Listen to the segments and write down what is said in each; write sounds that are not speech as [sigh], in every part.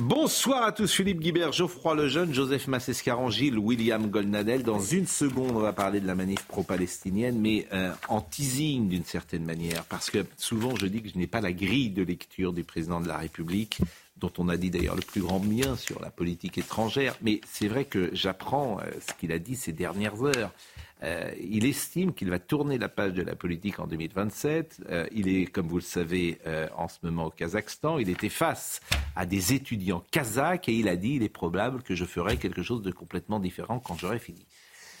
Bonsoir à tous, Philippe Guibert, Geoffroy Lejeune, Joseph Massescaron, Gilles, William Goldnadel. Dans une seconde, on va parler de la manif pro-palestinienne, mais euh, en teasing d'une certaine manière, parce que souvent je dis que je n'ai pas la grille de lecture du président de la République, dont on a dit d'ailleurs le plus grand bien sur la politique étrangère, mais c'est vrai que j'apprends euh, ce qu'il a dit ces dernières heures. Euh, il estime qu'il va tourner la page de la politique en 2027. Euh, il est, comme vous le savez, euh, en ce moment au Kazakhstan. Il était face à des étudiants kazakhs et il a dit il est probable que je ferai quelque chose de complètement différent quand j'aurai fini.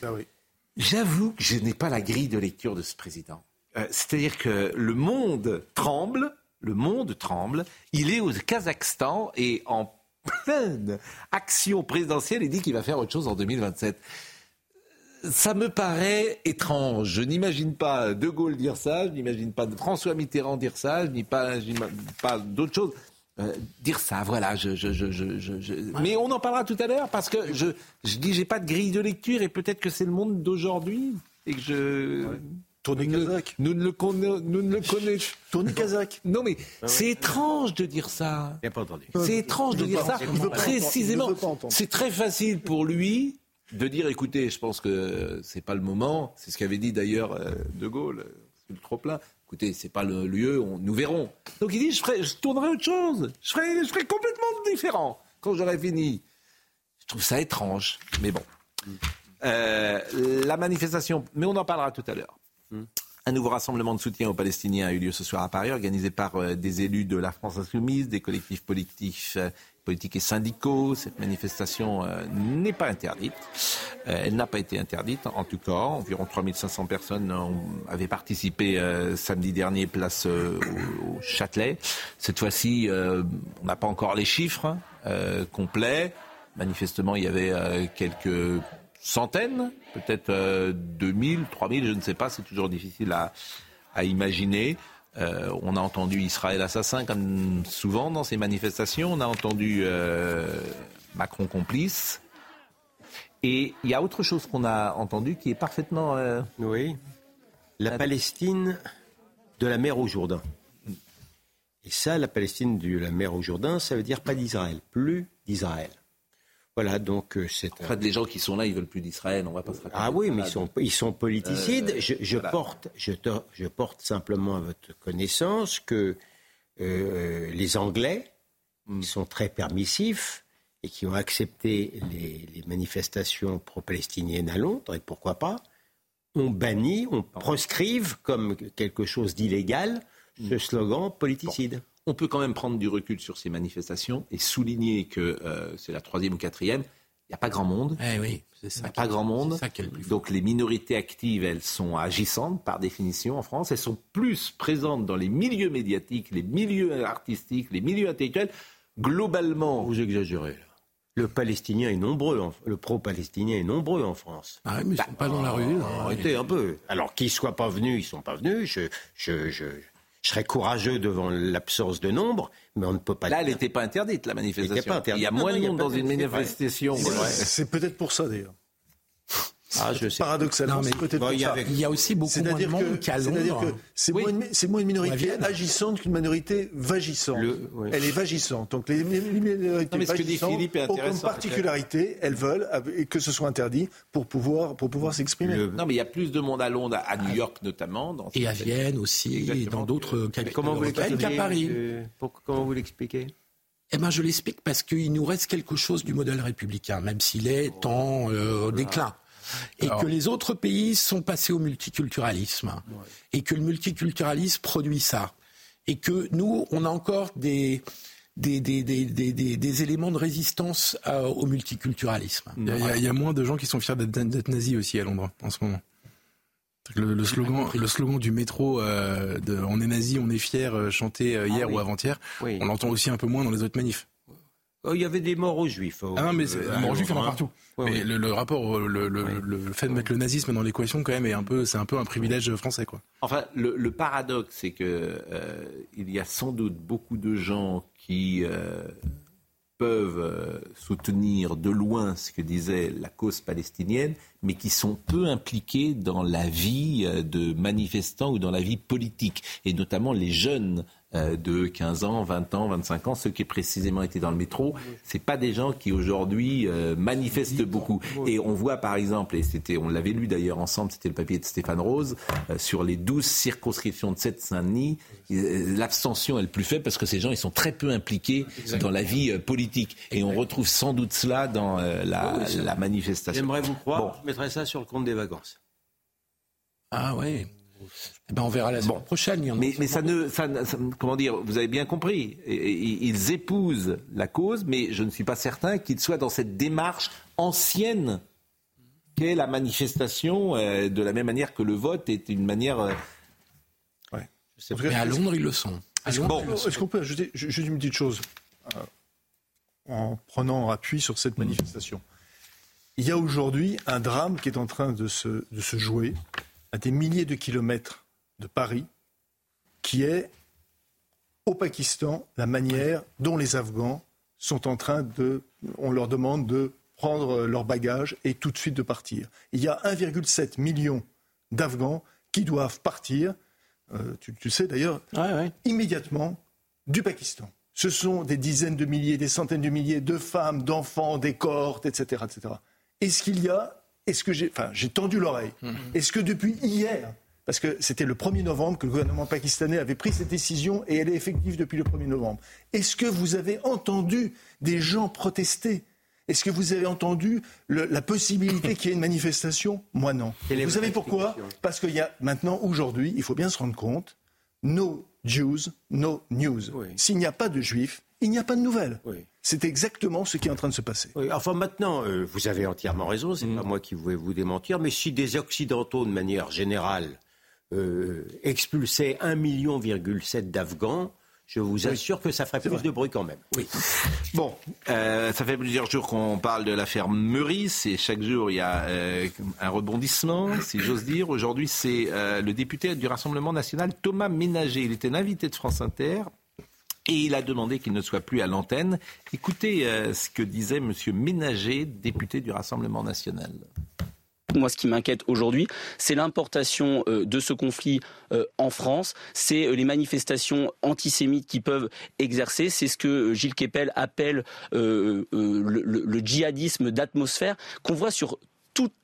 Ah oui. J'avoue que je n'ai pas la grille de lecture de ce président. C'est-à-dire que le monde tremble, le monde tremble. Il est au Kazakhstan et en pleine action présidentielle, il dit qu'il va faire autre chose en 2027 ça me paraît étrange. Je n'imagine pas De Gaulle dire ça, je n'imagine pas François Mitterrand dire ça, je n'imagine pas, pas d'autres choses. Euh, dire ça, voilà. Je, je, je, Mais on en parlera tout à l'heure parce que je, je dis j'ai pas de grille de lecture et peut-être que c'est le monde d'aujourd'hui et que je. Ouais. Tournez Kazakh. Nous ne le, connaissons. nous ne le connaissons. Tournez Kazakh. Non mais ah c'est étrange de dire ça. pas entendu. C'est étrange de dire ça. Précisément. C'est très facile pour lui de dire écoutez, je pense que c'est pas le moment. C'est ce qu'avait dit d'ailleurs euh, De Gaulle, c'est le trop plein. Écoutez, c'est pas le lieu, on, nous verrons. Donc il dit je, ferai, je tournerai autre chose. Je ferai, je ferai complètement différent quand j'aurai fini. Je trouve ça étrange, mais bon. Euh, la manifestation, mais on en parlera tout à l'heure. Hmm. Un nouveau rassemblement de soutien aux Palestiniens a eu lieu ce soir à Paris, organisé par euh, des élus de la France insoumise, des collectifs politiques politiques et syndicaux. Cette manifestation euh, n'est pas interdite. Euh, elle n'a pas été interdite, en tout cas. Environ 3500 personnes avaient participé euh, samedi dernier, place au, Châtelet. Cette fois-ci, on n'a pas encore les chiffres complets. Manifestement, il y avait quelques centaines, peut-être 2000, 3000, je ne sais pas, c'est toujours difficile à, à imaginer. Euh, on a entendu Israël assassin, comme souvent dans ces manifestations. On a entendu euh, Macron complice. Et il y a autre chose qu'on a entendu qui est parfaitement. Euh, oui. La Palestine de la mer au Jourdain. Et ça, la Palestine de la mer au Jourdain, ça veut dire pas d'Israël, plus d'Israël. Voilà, donc euh, c'est. En fait, les gens qui sont là, ils veulent plus d'Israël. On va pas se Ah oui, mais ils sont, ils sont politicides. Euh, je, porte, je, je, porte simplement à votre connaissance que euh, les Anglais, hmm. sont très permissifs et qui ont accepté les, les manifestations pro-palestiniennes à Londres, et pourquoi pas, on bannit, on proscrive comme quelque chose d'illégal ce hmm. slogan politicide on peut quand même prendre du recul sur ces manifestations et souligner que euh, c'est la troisième ou quatrième. Il n'y a pas grand monde. Eh oui, c'est ça. pas grand monde. Donc les minorités actives, elles sont agissantes par définition en France. Elles sont plus présentes dans les milieux médiatiques, les milieux artistiques, les milieux intellectuels. Globalement, vous exagérez. Le palestinien est nombreux, le pro-palestinien est nombreux en France. Ah oui, mais ils ne sont pas dans la rue. Arrêtez un peu. Alors qu'ils ne soient pas venus, ils ne sont pas venus. je, je, je serais courageux devant l'absence de nombre, mais on ne peut pas. Là, elle n'était pas interdite, la manifestation. Il y a moins de monde dans une manifestation. C'est peut-être pour ça, d'ailleurs. Ah, je. Paradoxalement, mais peut-être il, y il y a aussi beaucoup moins de monde qu'à Londres. C'est moins, moins, une minorité agissante qu'une minorité vagissante. Elle est vagissante. Donc les, minorités non, vagissantes ont comme particularité, elles veulent que ce soit interdit pour pouvoir, pour pouvoir s'exprimer. Non, mais il y a plus de monde à Londres, à New York notamment. Dans et à Vienne aussi, et dans d'autres capitales qu'à Paris. Euh, comment vous l'expliquez eh ben, je l'explique parce qu'il nous reste quelque chose du modèle républicain, même s'il est en euh, déclin et que les autres pays sont passés au multiculturalisme. Et que le multiculturalisme produit ça. Et que nous on a encore des des, des, des, des éléments de résistance euh, au multiculturalisme. Il y, a, il y, a, moins de gens qui sont fiers d'être nazis aussi à Londres en ce moment. Le, slogan, le slogan du métro de "On est nazi, on est fier" chanté hier ah ou avant-hier, on l'entend aussi un peu moins dans les autres manifs. Oh, il y avait des morts aux juifs. ah non, mais les morts aux juifs, il y en a partout. mais Le, rapport, le, le, fait de mettre le nazisme dans l'équation, quand même, est un peu, c'est un peu un privilège français, quoi. Enfin, le, paradoxe, c'est que euh, il y a sans doute beaucoup de gens qui euh, peuvent euh, soutenir de loin ce que disait la cause palestinienne, mais qui sont peu impliqués dans la vie de manifestants ou dans la vie politique, et notamment les jeunes euh, de 15 ans, 20 ans, 25 ans, ceux qui précisément étaient dans le métro, c'est pas des gens qui aujourd'hui euh, manifestent beaucoup. Et on voit par exemple, et c'était, on l'avait lu d'ailleurs ensemble, c'était le papier de Stéphane Rose, euh, sur les 12 circonscriptions de Seine-Saint-Denis, l'abstention est le plus faible parce que ces gens ils sont très peu impliqués dans la vie politique. Et on retrouve sans doute cela dans la, la, manifestation. J'aimerais vous croire, je mettrais ça sur le compte des vacances. Ah ouais. Eh ben on verra la semaine prochaine. mais, mais ça, ne, ça, comment dire, vous avez bien compris. Ils épousent la cause, mais je ne suis pas certain qu'ils soient dans cette démarche ancienne qu'est la manifestation, euh, de la même manière que le vote est une manière. Euh, ouais. Mais à Londres, ils le sont. Est-ce qu'on peut ajouter juste une petite chose euh, en prenant appui sur cette manifestation? Il y a aujourd'hui un drame qui est en train de se, de se jouer à des milliers de kilomètres de Paris, qui est au Pakistan la manière dont les Afghans sont en train de, on leur demande de prendre leurs bagages et tout de suite de partir. Il y a 1,7 million d'Afghans qui doivent partir, euh, tu, sais d'ailleurs, immédiatement du Pakistan. Ce sont des dizaines de milliers, des centaines de milliers de femmes, d'enfants, des cohortes, etc. etc. Est-ce qu'il y a est-ce que j'ai, enfin, j'ai tendu l'oreille. Mmh. Est-ce que depuis hier, parce que c'était le 1er novembre que le gouvernement pakistanais avait pris cette décision et elle est effective depuis le 1er novembre. Est-ce que vous avez entendu des gens protester? Est-ce que vous avez entendu la possibilité qu'il y ait une manifestation? Moi non. vous savez pourquoi? Parce qu'il y a maintenant, aujourd'hui, il faut bien se rendre compte, no Jews, no news. S'il n'y a pas de juifs, il n'y a pas de nouvelles. C'est exactement ce qui est en train de se passer. enfin maintenant, euh, vous avez entièrement raison, c'est n'est mm. pas moi qui vais vous démentir, mais si des Occidentaux, de manière générale, euh, expulsaient 1,7 million d'Afghans, je vous assure que ça ferait plus de bruit quand même. Oui. Bon, euh, ça fait plusieurs jours qu'on parle de l'affaire Meurice et chaque jour il y a un rebondissement, si j'ose dire. Aujourd'hui, c'est le député du Rassemblement national Thomas Ménager. Il était l'invité de France Inter et il a demandé qu'il ne soit plus à l'antenne. Écoutez euh, ce que disait M. Ménager, député du Rassemblement national. Moi, ce qui m'inquiète aujourd'hui, c'est l'importation euh, de ce conflit euh, en France, c'est les manifestations antisémites qui peuvent exercer, c'est ce que Gilles Kepel appelle le, le, djihadisme d'atmosphère qu'on voit sur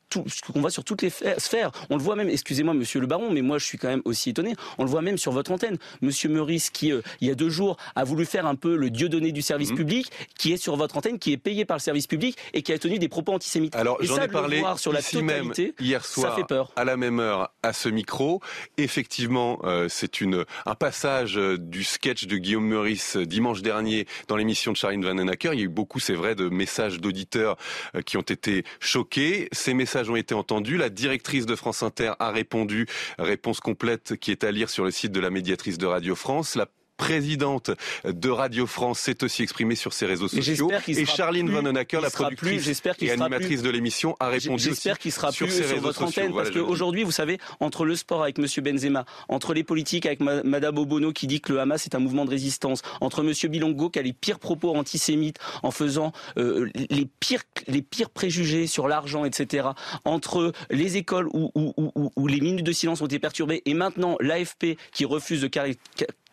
tout, ce qu'on voit sur toutes les sphères. On le voit même, excusez-moi, monsieur le baron, mais moi je suis quand même aussi étonné. On le voit même sur votre antenne. Monsieur Meurice, qui euh, il y a deux jours a voulu faire un peu le dieu donné du service mhm. public, qui est sur votre antenne, qui est payé par le service public et qui a tenu des propos antisémites. Alors j'en ai parlé sur la ici même hier soir, ça fait peur. à la même heure, à ce micro. Effectivement, euh, c'est une un passage euh, du sketch de Guillaume Meurice dimanche dernier dans l'émission de Charine Vanhoenacker. Il y a eu beaucoup, c'est vrai, de messages d'auditeurs qui ont été choqués. Ces messages ont été entendus. La directrice de France Inter a répondu, réponse complète qui est à lire sur le site de la médiatrice de Radio France. Présidente de Radio France s'est aussi exprimée sur ses réseaux sociaux. Et Charline Van Onacker, la productrice et animatrice de l'émission, a répondu J'espère qu'il sera plus sur, votre antenne, parce qu'aujourd'hui, vous savez, entre le sport avec Monsieur Benzema, entre les politiques avec Madame Obono qui dit que le Hamas est un mouvement de résistance, entre Monsieur Bilongo qui a les pires propos antisémites en faisant euh, les pires les pires préjugés sur l'argent, etc. Entre les écoles où, où, les minutes de silence ont été perturbées et maintenant l'AFP qui refuse de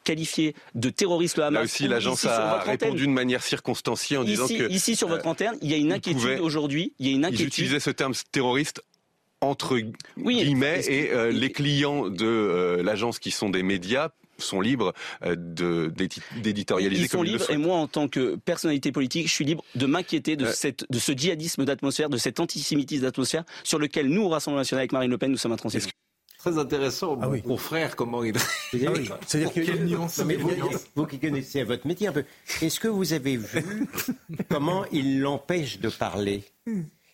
qualifié de terroriste le Hamas. Là aussi, l'agence a répondu de manière circonstanciée en disant que... Ici, sur votre euh, antenne, il y a une inquiétude aujourd'hui. Il y a une inquiétude. Ils utilisaient ce terme terroriste entre guillemets et euh, les clients de euh, l'agence qui sont des médias sont libres d'éditorialiser Ils sont libres et moi, en tant que personnalité politique, je suis libre de m'inquiéter de, de ce djihadisme d'atmosphère, de cet antisémitisme d'atmosphère sur lequel nous, au Rassemblement national avec Marine Le Pen, nous sommes intransigeants très intéressant, ah mon frère, comment il... [laughs] C'est-à-dire que vous qui connaissez votre métier un peu, est-ce que vous avez vu comment il l'empêche de parler?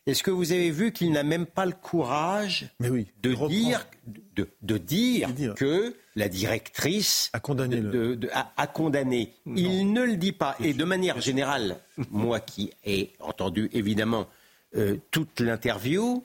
Est-ce que vous avez vu qu'il n'a même pas le courage de, dire, de, dire, que la directrice a condamné. a, condamné. Il ne le dit pas. Et de manière générale, moi qui ai entendu évidemment euh, toute l'interview,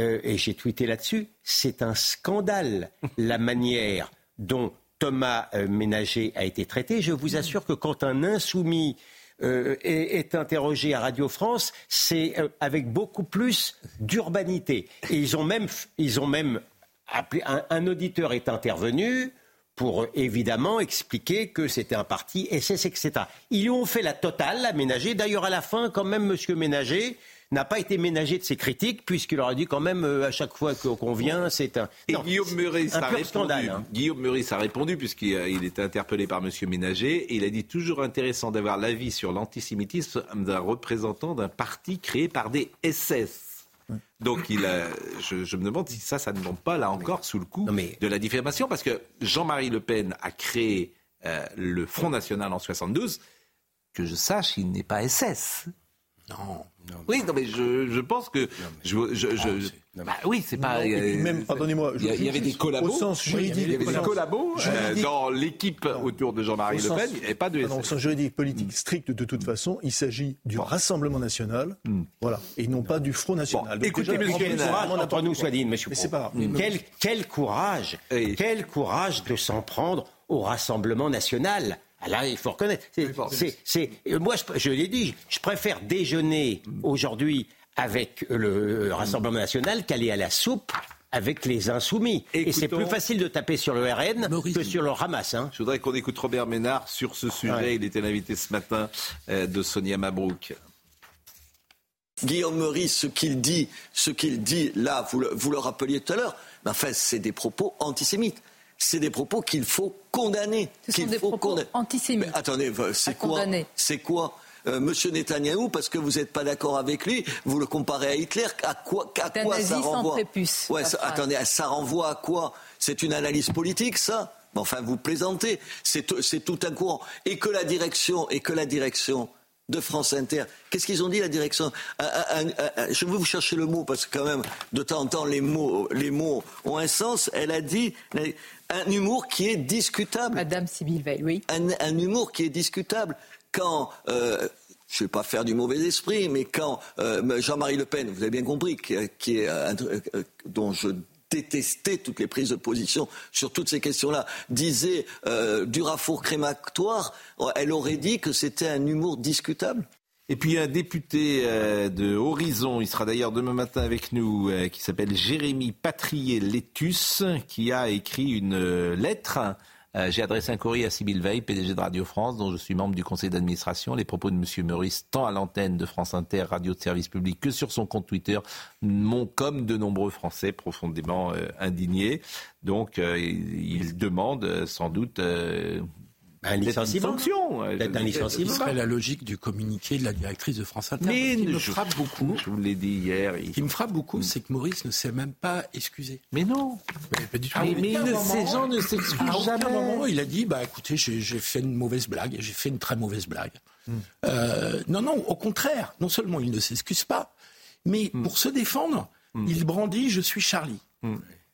euh, et j'ai tweeté là-dessus, c'est un scandale la manière dont Thomas euh, Ménager a été traité. Je vous assure que quand un insoumis euh, est, interrogé à Radio France, c'est avec beaucoup plus d'urbanité. Et ils ont même, ils ont même appelé, un, auditeur est intervenu pour évidemment expliquer que c'était un parti SS, etc. Ils ont fait la totale, la Ménager. D'ailleurs, à la fin, quand même, Monsieur Ménager n'a pas été ménagé de ses critiques, puisqu'il leur a dit quand même euh, à chaque fois qu'on vient, c'est un. Et Guillaume Meurice a répondu. Hein. Guillaume Meurice a répondu, puisqu'il il était interpellé par M. Ménager, et il a dit toujours intéressant d'avoir l'avis sur l'antisémitisme d'un représentant d'un parti créé par des SS. Donc, il je, me demande si ça, ça ne monte pas, là encore, sous le coup de la diffamation, parce que Jean-Marie Le Pen a créé euh, le Front National en 72. Que je sache, il n'est pas SS. Non. oui, non, mais je, je pense que. je, je, bah oui, c'est pas. même, pardonnez-moi. Il y, avait des collabos. Au sens juridique. Il y avait des collabos euh, dans l'équipe autour de Jean-Marie Le Pen. Avait pas de. Non, au sens juridique, politique strict, de toute façon, il s'agit du Rassemblement national. Hmm. Voilà. Et non pas du Front national. Bon, écoutez, monsieur entre nous soit dit, monsieur. c'est pas Quel, quel courage, quel courage de s'en prendre au Rassemblement national. Ah, là, il faut reconnaître. C'est, moi, je, l'ai dit, je préfère déjeuner aujourd'hui avec le Rassemblement national qu'aller à la soupe avec les insoumis. Et c'est plus facile de taper sur le RN que sur le Hamas. Hein. Je voudrais qu'on écoute Robert Ménard sur ce sujet. Il était l'invité ce matin euh, de Sonia Mabrouk. Guillaume Meurice, ce qu'il dit, ce qu'il dit là, vous le, vous le rappeliez tout à l'heure, ben, fait, c'est des propos antisémites c'est des propos qu'il faut condamner. Ce sont des propos antisémites. Mais attendez, c'est quoi C'est quoi euh, Monsieur Netanyahou, parce que vous n'êtes pas d'accord avec lui, vous le comparez à Hitler, à quoi, à quoi ça renvoie ouais, Attendez, ça renvoie à quoi? C'est une analyse politique, ça? Enfin, vous plaisantez. C'est tout un courant. Et que la direction, et que la direction de France Inter. Qu'est-ce qu'ils ont dit, la direction Je veux vous chercher le mot, parce que quand même, de temps en temps, les mots, les mots ont un sens. Elle a dit un humour qui est discutable. Madame Sybille Veil, oui. Un, humour qui est discutable. Quand... Euh, je ne vais pas faire du mauvais esprit, mais quand euh, Jean-Marie Le Pen, vous avez bien compris, qui, est, euh, dont je détestais toutes les prises de position sur toutes ces questions-là, disait du raffour crématoire, elle aurait dit que c'était un humour discutable. Et puis un député euh, de Horizon, il sera d'ailleurs demain matin avec nous, euh, qui s'appelle Jérémy Patrier-Létus, qui a écrit une euh. J'ai adressé un courrier à Sybille Veil, PDG de Radio France, dont je suis membre du conseil d'administration. Les propos de M. Meurice, tant à l'antenne de France Inter, radio de service public, que sur son compte Twitter, m'ont, comme de nombreux Français, profondément indignés. Donc, il demande sans doute un licenciement. Peut-être un licenciement. Ce serait la logique du communiqué de la directrice de France Inter. Mais qui me frappe beaucoup. Je vous l'ai dit hier. Ce qui me frappe beaucoup, c'est que Maurice ne s'est même pas excusé. Mais non. Mais, pas du tout. Ah, mais, ces gens ne s'excusent jamais. À un moment, il a dit bah écoutez, j'ai fait une mauvaise blague. J'ai fait une très mauvaise blague. Hmm. Euh, non, non, au contraire. Non seulement il ne s'excuse pas, mais hmm. pour se défendre, hmm. il brandit je suis Charlie.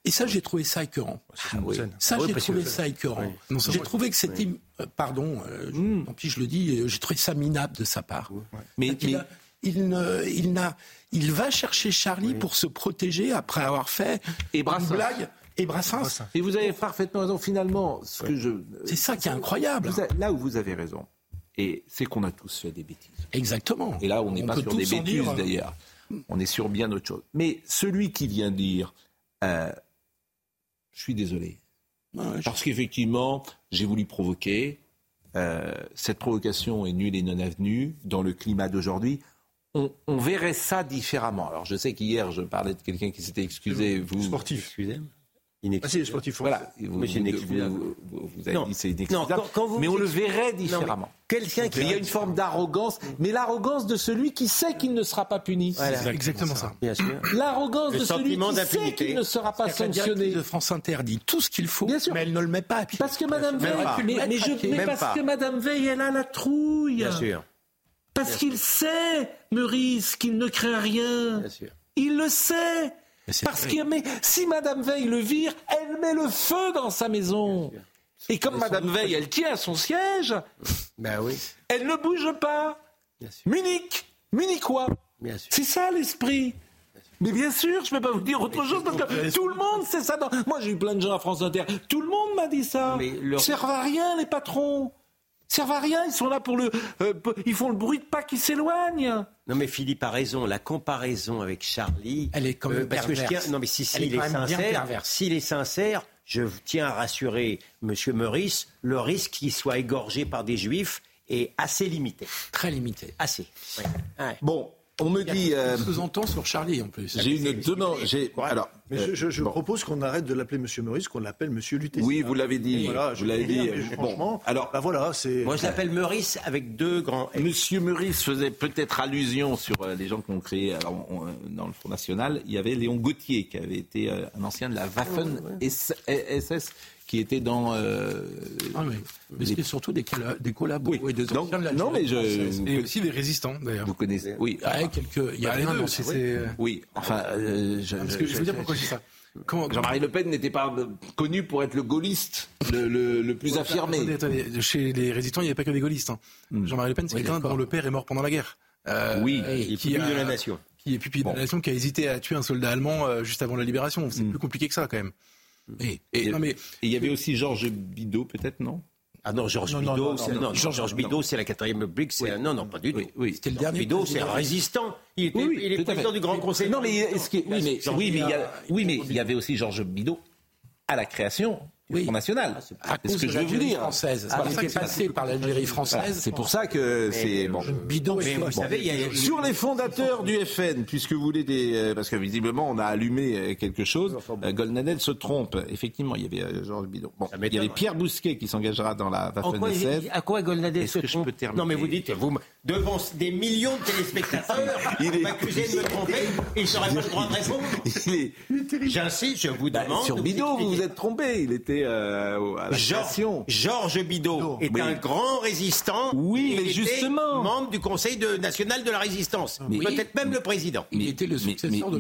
Et ça, j'ai trouvé ça écœurant. Ah ça, j'ai trouvé ça écœurant. J'ai trouvé que c'était, euh, pardon, euh, mm. tant pis je le dis, euh, j'ai trouvé ça minable de sa part. Mais, il, il, il, n'a, il va chercher Charlie pour se protéger après avoir fait et une blague. Et Brassens. Et vous avez parfaitement raison. Finalement, ce que je. C'est ça qui est incroyable. là où vous avez raison, et c'est qu'on a tous fait des bêtises. Exactement. Et là, on n'est pas sur des bêtises d'ailleurs. On est sur bien autre chose. Mais celui qui vient dire je suis désolé. Parce qu'effectivement, j'ai voulu provoquer. Euh, cette provocation est nulle et non avenue dans le climat d'aujourd'hui. On, verrait ça différemment. Alors, je sais qu'hier, je parlais de quelqu'un qui s'était excusé. Vous, sportif. Excusez ah, si, sportif. Voilà. Vous, vous, vous, avez dit c'est inexcusable. mais on le verrait différemment. Quelqu'un qui... Il y a une forme d'arrogance, mais l'arrogance de celui qui sait qu'il ne sera pas puni. c'est exactement ça. Bien sûr. L'arrogance de celui qui sait qu'il ne sera pas sanctionné. de France interdit tout ce qu'il faut, mais elle ne le met pas à pied. Parce que Madame Veil, mais, parce que Madame Veil, elle a la trouille. Bien sûr. Parce qu'il sait, Meurice, qu'il ne craint rien. Il le sait. Parce que mais, si Madame Veil le vire, elle met le feu dans sa maison. Et comme Madame Veil, elle tient à son siège, [laughs] ben oui. elle ne bouge pas. Munich, Munichois. C'est ça l'esprit. Mais bien sûr, je ne peux pas vous dire autre chose parce que tout le monde sait ça. Moi, j'ai eu plein de gens à France Inter. Tout le monde m'a dit ça. Mais Ils servent à rien, les patrons. Ils servent à rien. Ils sont là pour le. Euh, ils font le bruit de pas qui s'éloignent. Non, mais Philippe a raison. La comparaison avec Charlie. Elle est comme euh, parce que je tiens. Non, mais si, si est, sincère, s'il est sincère, je tiens à rassurer M. Meurice, le risque qu'il soit égorgé par des juifs est assez limité. Très limité. Assez. Bon, on me dit. Euh... Sous-entend sur Charlie en plus. J'ai une demande. Alors, mais je, je, propose qu'on arrête de l'appeler Monsieur Meurice, qu'on l'appelle Monsieur Lutetia. Oui, vous l'avez dit. Voilà, vous l'avez dit. Franchement, alors, bah voilà, c'est. Moi, je l'appelle Meurice avec deux grands. Monsieur Meurice faisait peut-être allusion sur euh, les gens qui ont créé. Alors, euh, dans le Front National, il y avait Léon Gauthier, qui avait été euh, un ancien de la Waffen SS qui étaient dans. Euh, ah oui. Mais c'était surtout des, des collabos oui. des Donc, Non, mais je. Et aussi des résistants, d'ailleurs. Vous connaissez. Oui. Ah, quelques. Il y a bah, rien dans ces. Oui. Enfin. Euh, je, Parce que je, veux dire pourquoi dis ça. Jean-Marie Le Pen n'était pas connu pour être le gaulliste le, le, le plus affirmé. Attendez, attendez. Chez les résistants, il n'y avait pas que des gaullistes. Hein. Hmm. Jean-Marie Le Pen, c'est quelqu'un dont le père est mort pendant la guerre. Euh, oui, et qui a, de la nation. Qui est pupille de la nation, qui a hésité à tuer un soldat allemand euh, juste avant la libération. C'est hmm. plus compliqué que ça, quand même. Et, il y avait aussi Georges Bidault, peut-être, non? Ah non, Georges Bidault, c'est, non, Georges Bidault, c'est la quatrième République. C'est non, non, pas du tout. Oui, C'était le dernier. Bidault, c'est un résistant. Il, était, il est président du Grand Conseil. Non, mais, oui, mais, oui, mais, il y a, oui, mais il y avait aussi Georges Bidault à la création oui. Front National. Ah, c'est ce que je veux vous dire. Française. Ah, il passé par l'Algérie française. C'est pour ça que c'est bon. Bidon. Mais vous savez, il y a... Sur les fondateurs du FN, puisque vous voulez des, euh, parce que visiblement on a allumé euh, quelque chose. Euh, Golnadel se trompe. Effectivement, il y avait Georges Bidon. Bon, il y avait Pierre Bousquet qui s'engagera dans la Waffen SS. À quoi Golnadel se trompe? Non, mais vous dites, vous devant des millions de téléspectateurs, [laughs] il est m'accusez de me tromper, et il serait pas le droit de répondre. J'insiste, je vous bah, demande. Sur Bidot, vous vous êtes trompé. Il était euh, à la Georges, Georges Bidot est un grand résistant. Oui, mais justement. membre du Conseil national de la résistance. Peut-être même le président. Il était le successeur de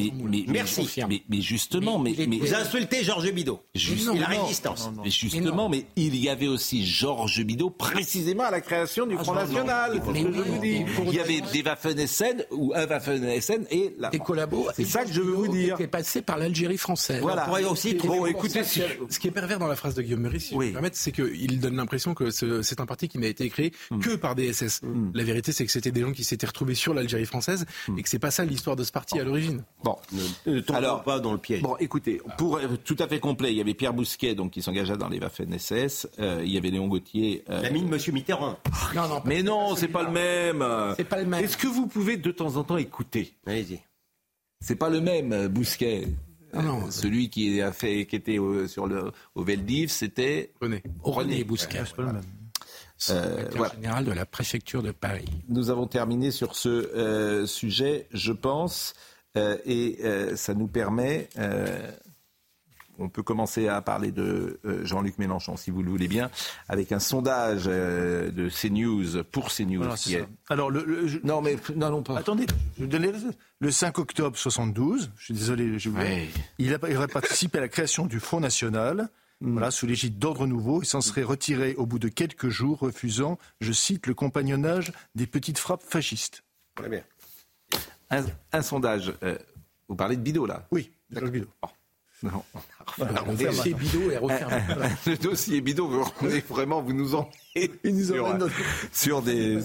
Merci. Mais, justement, mais, vous insultez Georges Bidot. Justement, la résistance. Mais justement, mais il y avait aussi Georges Bidot précisément à la création du ah, Front National. Il y avait des Waffen-SN ou un Waffen-SN et la... Des collabos. C'est ça que je veux vous dire. Qui est passé par l'Algérie française. Voilà. aussi bon, écoutez, ce qui est pervers dans la phrase de Guillaume Meurice, si je me permettre, c'est qu'il donne l'impression que c'est un parti qui n'a été créé mm. que par des SS. Mm. La vérité, c'est que c'était des gens qui s'étaient retrouvés sur l'Algérie française mm. et que c'est pas ça l'histoire de ce parti à l'origine. Bon, ne, alors pas dans le piège. Bon, écoutez, pour être tout à fait complet, il y avait Pierre Bousquet, donc qui s'engagea dans les Waffen-SS. Euh, il y avait Léon Gauthier. Euh... L'ami de Monsieur Mitterrand. Non, non, mais non, c'est pas le même. C'est pas le même. Est-ce que vous pouvez de temps en temps écouter? Allez-y. C'est pas le même, euh, Bousquet. Ah non, celui qui a fait, qui était au, sur le au Veldiv, c'était René. René Bousquet. Euh, voilà. général de la préfecture de Paris. Nous avons terminé sur ce euh, sujet, je pense, euh, et euh, ça nous permet on peut commencer à parler de euh, Jean-Luc Mélenchon, si vous le voulez bien, avec un sondage euh, de CNews pour CNews. Alors, le, non, mais n'allons pas. Attendez, je vais donner le 5 octobre 72. Je suis désolé, je il, a, il aurait participé à la création du Front National. Hmm. Voilà, sous l'égide d'Ordre Nouveau, il s'en serait retiré au bout de quelques jours, refusant, je cite, le compagnonnage des petites frappes fascistes. Très bien. Un, sondage. Euh, vous parlez de Bidot, là? Oui, de Bidot. Non. [laughs] le dossier Bidot est refermé. le dossier Bidot, vous, vraiment, vous nous en [laughs] [laughs] sur, des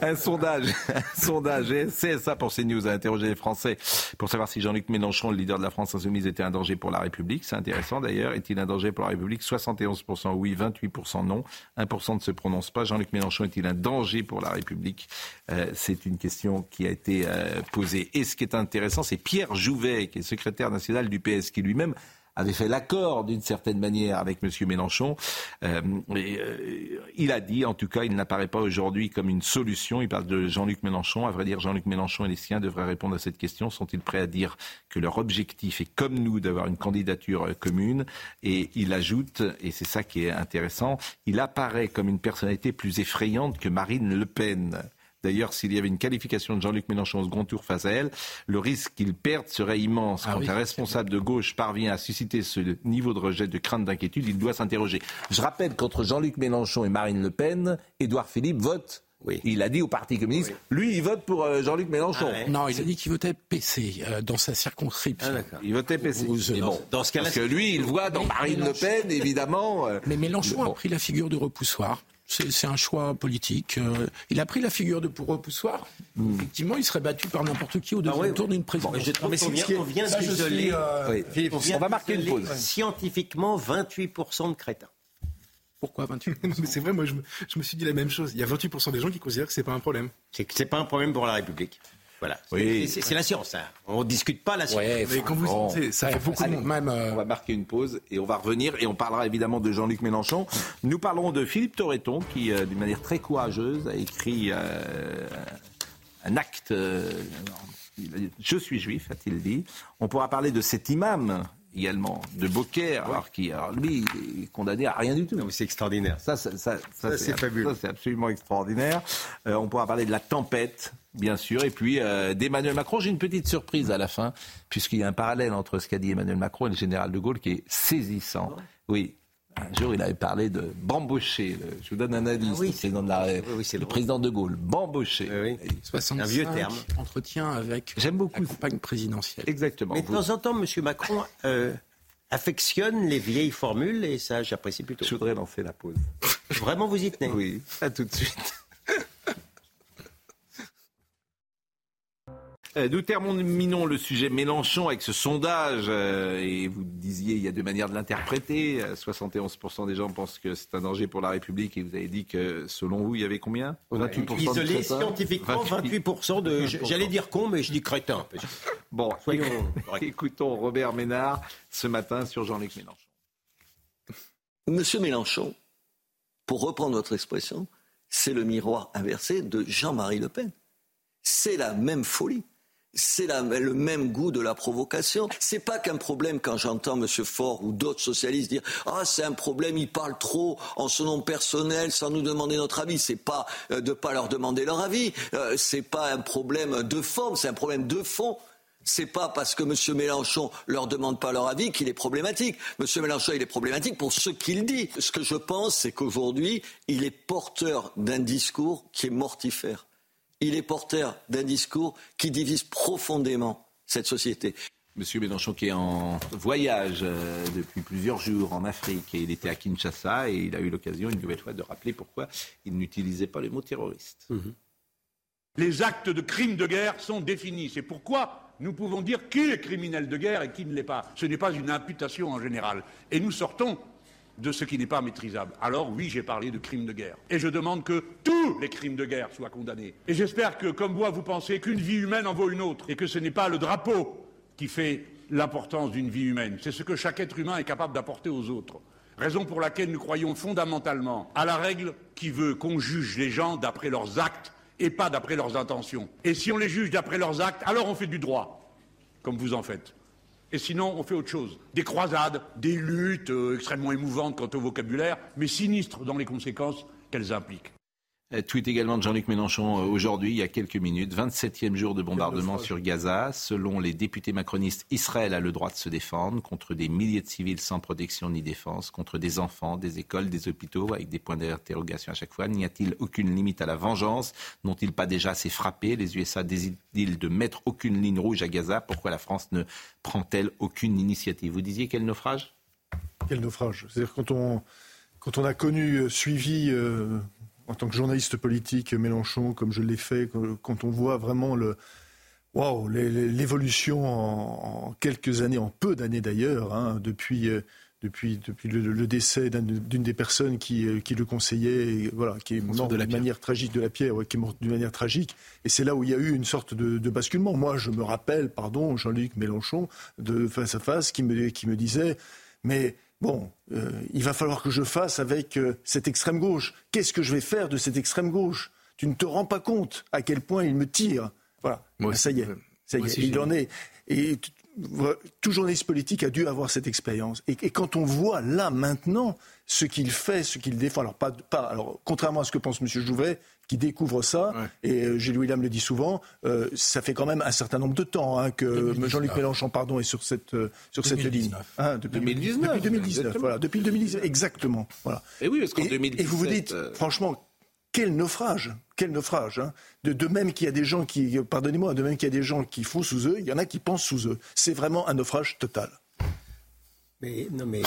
un sondage, un sondage CSA pour CNews a interrogé les Français pour savoir si Jean-Luc Mélenchon, le leader de la France insoumise, était un danger pour la République. C'est intéressant d'ailleurs. Est-il un danger pour la République? 71% oui, 28% non. 1% ne se prononce pas. Jean-Luc Mélenchon est-il un danger pour la République? Euh, C'est une question qui a été euh, posée. Et ce qui est intéressant, c'est Pierre Jouvet, qui est secrétaire national du PS, qui lui-même avait fait l'accord d'une certaine manière avec M. Mélenchon. Euh, euh, il a dit, en tout cas, il n'apparaît pas aujourd'hui comme une solution. Il parle de Jean-Luc Mélenchon. À vrai dire, Jean-Luc Mélenchon et les siens devraient répondre à cette question. Sont-ils prêts à dire que leur objectif est, comme nous, d'avoir une candidature euh, commune? Et il ajoute, et c'est ça qui est intéressant, il apparaît comme une personnalité plus effrayante que Marine Le Pen. D'ailleurs, s'il y avait une qualification de Jean-Luc Mélenchon au second tour face à elle, le risque qu'il perde serait immense. Ah Quand un responsable de gauche parvient à susciter ce niveau de rejet, de crainte, d'inquiétude, il doit s'interroger. Je rappelle qu'entre Jean-Luc Mélenchon et Marine Le Pen, Édouard Philippe vote oui. Il a dit au Parti communiste, lui, il vote pour euh, Jean-Luc Mélenchon. Ah non, il a dit qu'il votait PC euh, dans sa circonscription. Ah, il votait PC. bon, dans ce cas parce que lui, il voit dans Marine Le Pen, évidemment. Euh, mais Mélenchon a pris la figure du repoussoir c'est un choix politique. Euh, il a pris la figure de pour repoussoir. Hmm. Effectivement, il serait battu par n'importe qui au deuxième ah tour d'une présidence. mais on vient, d'isoler. Euh, on, va marquer une pause. Scientifiquement, 28% de crétins. Pourquoi 28 [laughs] C'est vrai, moi je me, je me, suis dit la même chose. Il y a 28% des gens qui considèrent que c'est pas un problème. C'est que c'est pas un problème pour la République. Voilà. C'est la science. Hein. On ne discute pas la science. mais quand vous ça fait beaucoup même. Euh, on va marquer une pause et on va revenir et on parlera évidemment de Jean-Luc Mélenchon. Nous parlerons de Philippe Torreton qui, euh, d'une manière très courageuse, a écrit euh, un acte. je suis juif, a-t-il dit. On pourra parler de cet imam également de Beaucaire, alors qui, alors lui, est condamné à rien du tout. C'est extraordinaire. Ça, ça, ça, ça c'est fabuleux. c'est absolument extraordinaire. on pourra parler de la tempête bien sûr, et puis euh, d'Emmanuel Macron. J'ai une petite surprise à la fin, puisqu'il y a un parallèle entre ce qu'a dit Emmanuel Macron et le général de Gaulle qui est saisissant. Oui. Un jour, il avait parlé de bambocher. Je vous donne un indice. Ah président de la... le président de Gaulle. Bambocher. Oui, un vieux terme. Entretien avec J'aime beaucoup. la campagne présidentielle. Exactement. Mais de temps en temps, M. Macron euh, affectionne les vieilles formules et ça, j'apprécie plutôt. Je voudrais lancer la pause. Vraiment, vous y tenez Oui, à tout de suite. Nous terminons le sujet Mélenchon avec ce sondage. Euh, et vous disiez, il y a deux manières de l'interpréter. 71% euh, des gens pensent que c'est un danger pour la République. Et vous avez dit que, selon vous, il y avait combien? 28% Isolé scientifiquement, 28% de. J'allais dire con, mais je dis crétin. Bon, Soyons écoutons Robert Ménard ce matin sur Jean-Luc Mélenchon. Monsieur Mélenchon, pour reprendre votre expression, c'est le miroir inversé de Jean-Marie Le Pen. C'est la même folie c'est le même goût de la provocation. C'est pas qu'un problème quand j'entends M. Faure ou d'autres socialistes dire ah c'est un problème, ils parlent trop en son nom personnel sans nous demander notre avis. C'est pas euh, de pas leur demander leur avis. Euh, c'est pas un problème de forme, c'est un problème de fond. C'est pas parce que M. Mélenchon leur demande pas leur avis qu'il est problématique. M. Mélenchon, il est problématique pour ce qu'il dit. Ce que je pense, c'est qu'aujourd'hui, il est porteur d'un discours qui est mortifère il est porteur d'un discours qui divise profondément cette société. Monsieur Mélenchon qui est en voyage euh, depuis plusieurs jours en Afrique et il était à Kinshasa et il a eu l'occasion une nouvelle fois de rappeler pourquoi il n'utilisait pas le mot terroriste. Mhm. Les actes de crimes de guerre sont définis. C'est pourquoi nous pouvons dire qui est criminel de guerre et qui ne l'est pas. Ce n'est pas une imputation en général. Et nous sortons de ce qui n'est pas maîtrisable. Alors oui, j'ai parlé de crimes de guerre. Et je demande que tous les crimes de guerre soient condamnés. Et j'espère que, comme moi, vous pensez qu'une vie humaine en vaut une autre, et que ce n'est pas le drapeau qui fait l'importance d'une vie humaine, c'est ce que chaque être humain est capable d'apporter aux autres. Raison pour laquelle nous croyons fondamentalement à la règle qui veut qu'on juge les gens d'après leurs actes et pas d'après leurs intentions. Et si on les juge d'après leurs actes, alors on fait du droit, comme vous en faites. Et sinon, on fait autre chose. Des croisades, des luttes euh, extrêmement émouvantes quant au vocabulaire, mais sinistres dans les conséquences qu'elles impliquent. Euh, tweet également de Jean-Luc Mélenchon euh, aujourd'hui, il y a quelques minutes. 27e jour de bombardement sur Gaza. Selon les députés macronistes, Israël a le droit de se défendre contre des milliers de civils sans protection ni défense, contre des enfants, des écoles, des hôpitaux, avec des points d'interrogation à chaque fois. N'y a-t-il aucune limite à la vengeance? N'ont-ils pas déjà assez frappé? Les USA décident-ils de mettre aucune ligne rouge à Gaza? Pourquoi la France ne prend-elle aucune initiative? Vous disiez quel naufrage? Quel naufrage? C'est-à-dire quand on, quand on a connu, euh, suivi en tant que journaliste politique, Mélenchon, comme je l'ai fait, quand on voit vraiment le, wow, l'évolution en, quelques années, en peu d'années d'ailleurs, hein, depuis, euh, depuis, depuis le, décès d'une des personnes qui, euh, qui le conseillait, voilà, qui est morte de manière tragique de la pierre, qui est morte d'une manière tragique. Et c'est là où il y a eu une sorte de, basculement. Moi, je me rappelle, pardon, Jean-Luc Mélenchon, de face à face, qui me, qui me disait, mais bon, euh, il va falloir que je fasse avec euh, cette extrême gauche. Qu'est-ce que je vais faire de cette extrême gauche? Tu ne te rends pas compte à quel point il me tire. Voilà, ça y est, ça y est, il en est. Et tout journaliste politique a dû avoir cette expérience. Et, quand on voit là maintenant ce qu'il fait, ce qu'il défend, alors pas, pas, alors contrairement à ce que pense M. Jouvet, qui découvre ça, et euh, Gilles William le dit souvent, euh, ça fait quand même un certain nombre de temps hein, que Jean-Luc Mélenchon pardon, est sur cette, euh, sur cette ligne. Hein, depuis 2019. Depuis 2019, voilà, depuis 2019, exactement. Voilà. Et oui, parce qu'en 2017... Et vous vous dites, franchement, quel naufrage, quel naufrage. Hein. De, de, même qu'il y a des gens qui, pardonnez-moi, de même qu'il y a des gens qui font sous eux, il y en a qui pensent sous eux. C'est vraiment un naufrage total. Mais non, mais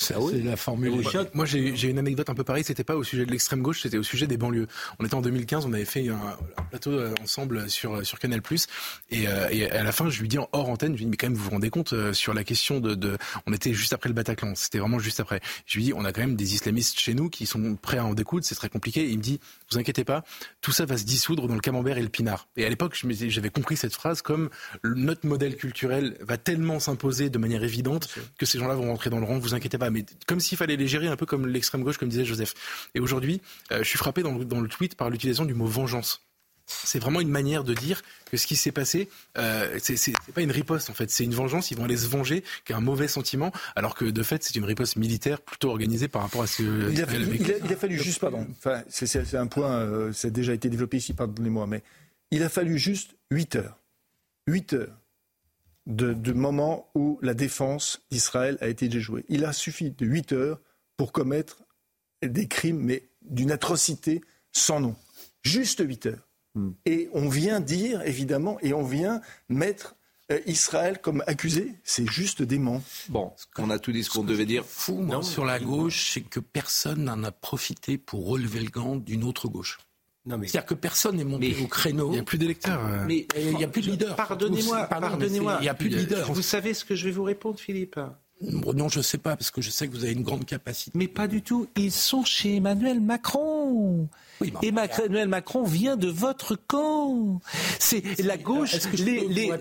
c'est la formule. Moi, j'ai une anecdote un peu pareille. C'était pas au sujet de l'extrême gauche, c'était au sujet des banlieues. On était en 2015, on avait fait un, plateau euh, ensemble sur sur Canal+. Et, euh, et à la fin, je lui dis en hors antenne, je lui dis mais quand même, vous vous rendez compte euh, sur la question de, de, on était juste après le Bataclan. C'était vraiment juste après. Je lui dis, on a quand même des islamistes chez nous qui sont prêts à en découdre. C'est très compliqué. Et il me dit, vous inquiétez pas, tout ça va se dissoudre dans le camembert et le pinard. Et à l'époque, j'avais compris cette phrase comme notre modèle culturel va tellement s'imposer de manière évidente que ces gens-là vont rentrer dans le rang, vous inquiétez pas. Mais comme s'il fallait les gérer un peu comme l'extrême gauche, comme disait Joseph. Et aujourd'hui, euh, je suis frappé dans le, tweet par l'utilisation du mot vengeance c'est vraiment une manière de dire que ce qui s'est passé, euh, c'est pas une riposte en fait, c'est une vengeance. Ils vont aller se venger, qui est un mauvais sentiment, alors que de fait c'est une riposte militaire plutôt organisée par rapport à ce que. Il a, fallu juste, pardon, enfin, c'est un point, euh, ça a déjà été développé ici, pardonnez-moi, mais il a fallu juste 8 heures, 8 heures de, moment où la défense d'Israël a été déjouée. Il a suffi de 8 heures pour commettre des crimes, mais d'une atrocité sans nom. Juste 8 heures. Hmm. Et on vient dire, évidemment, et on vient mettre euh, Israël comme accusé, c'est juste dément. Bon, on a tout dit ce qu'on devait dire. Fou, moi, sur la gauche, c'est que personne n'en a profité pour relever le gant d'une autre gauche. C'est-à-dire que personne n'est monté au créneau. Il n'y a plus d'électeurs. Euh. Mais il n'y a plus de leaders. Pardonnez-moi, pardonnez-moi. Il n'y a plus de leaders. Vous savez ce que je vais vous répondre, Philippe? Non, je ne sais pas, parce que je sais que vous avez une grande capacité. Mais pas du tout. Ils sont chez Emmanuel Macron. Oui, Emmanuel Macron vient de votre camp. C'est la gauche. les,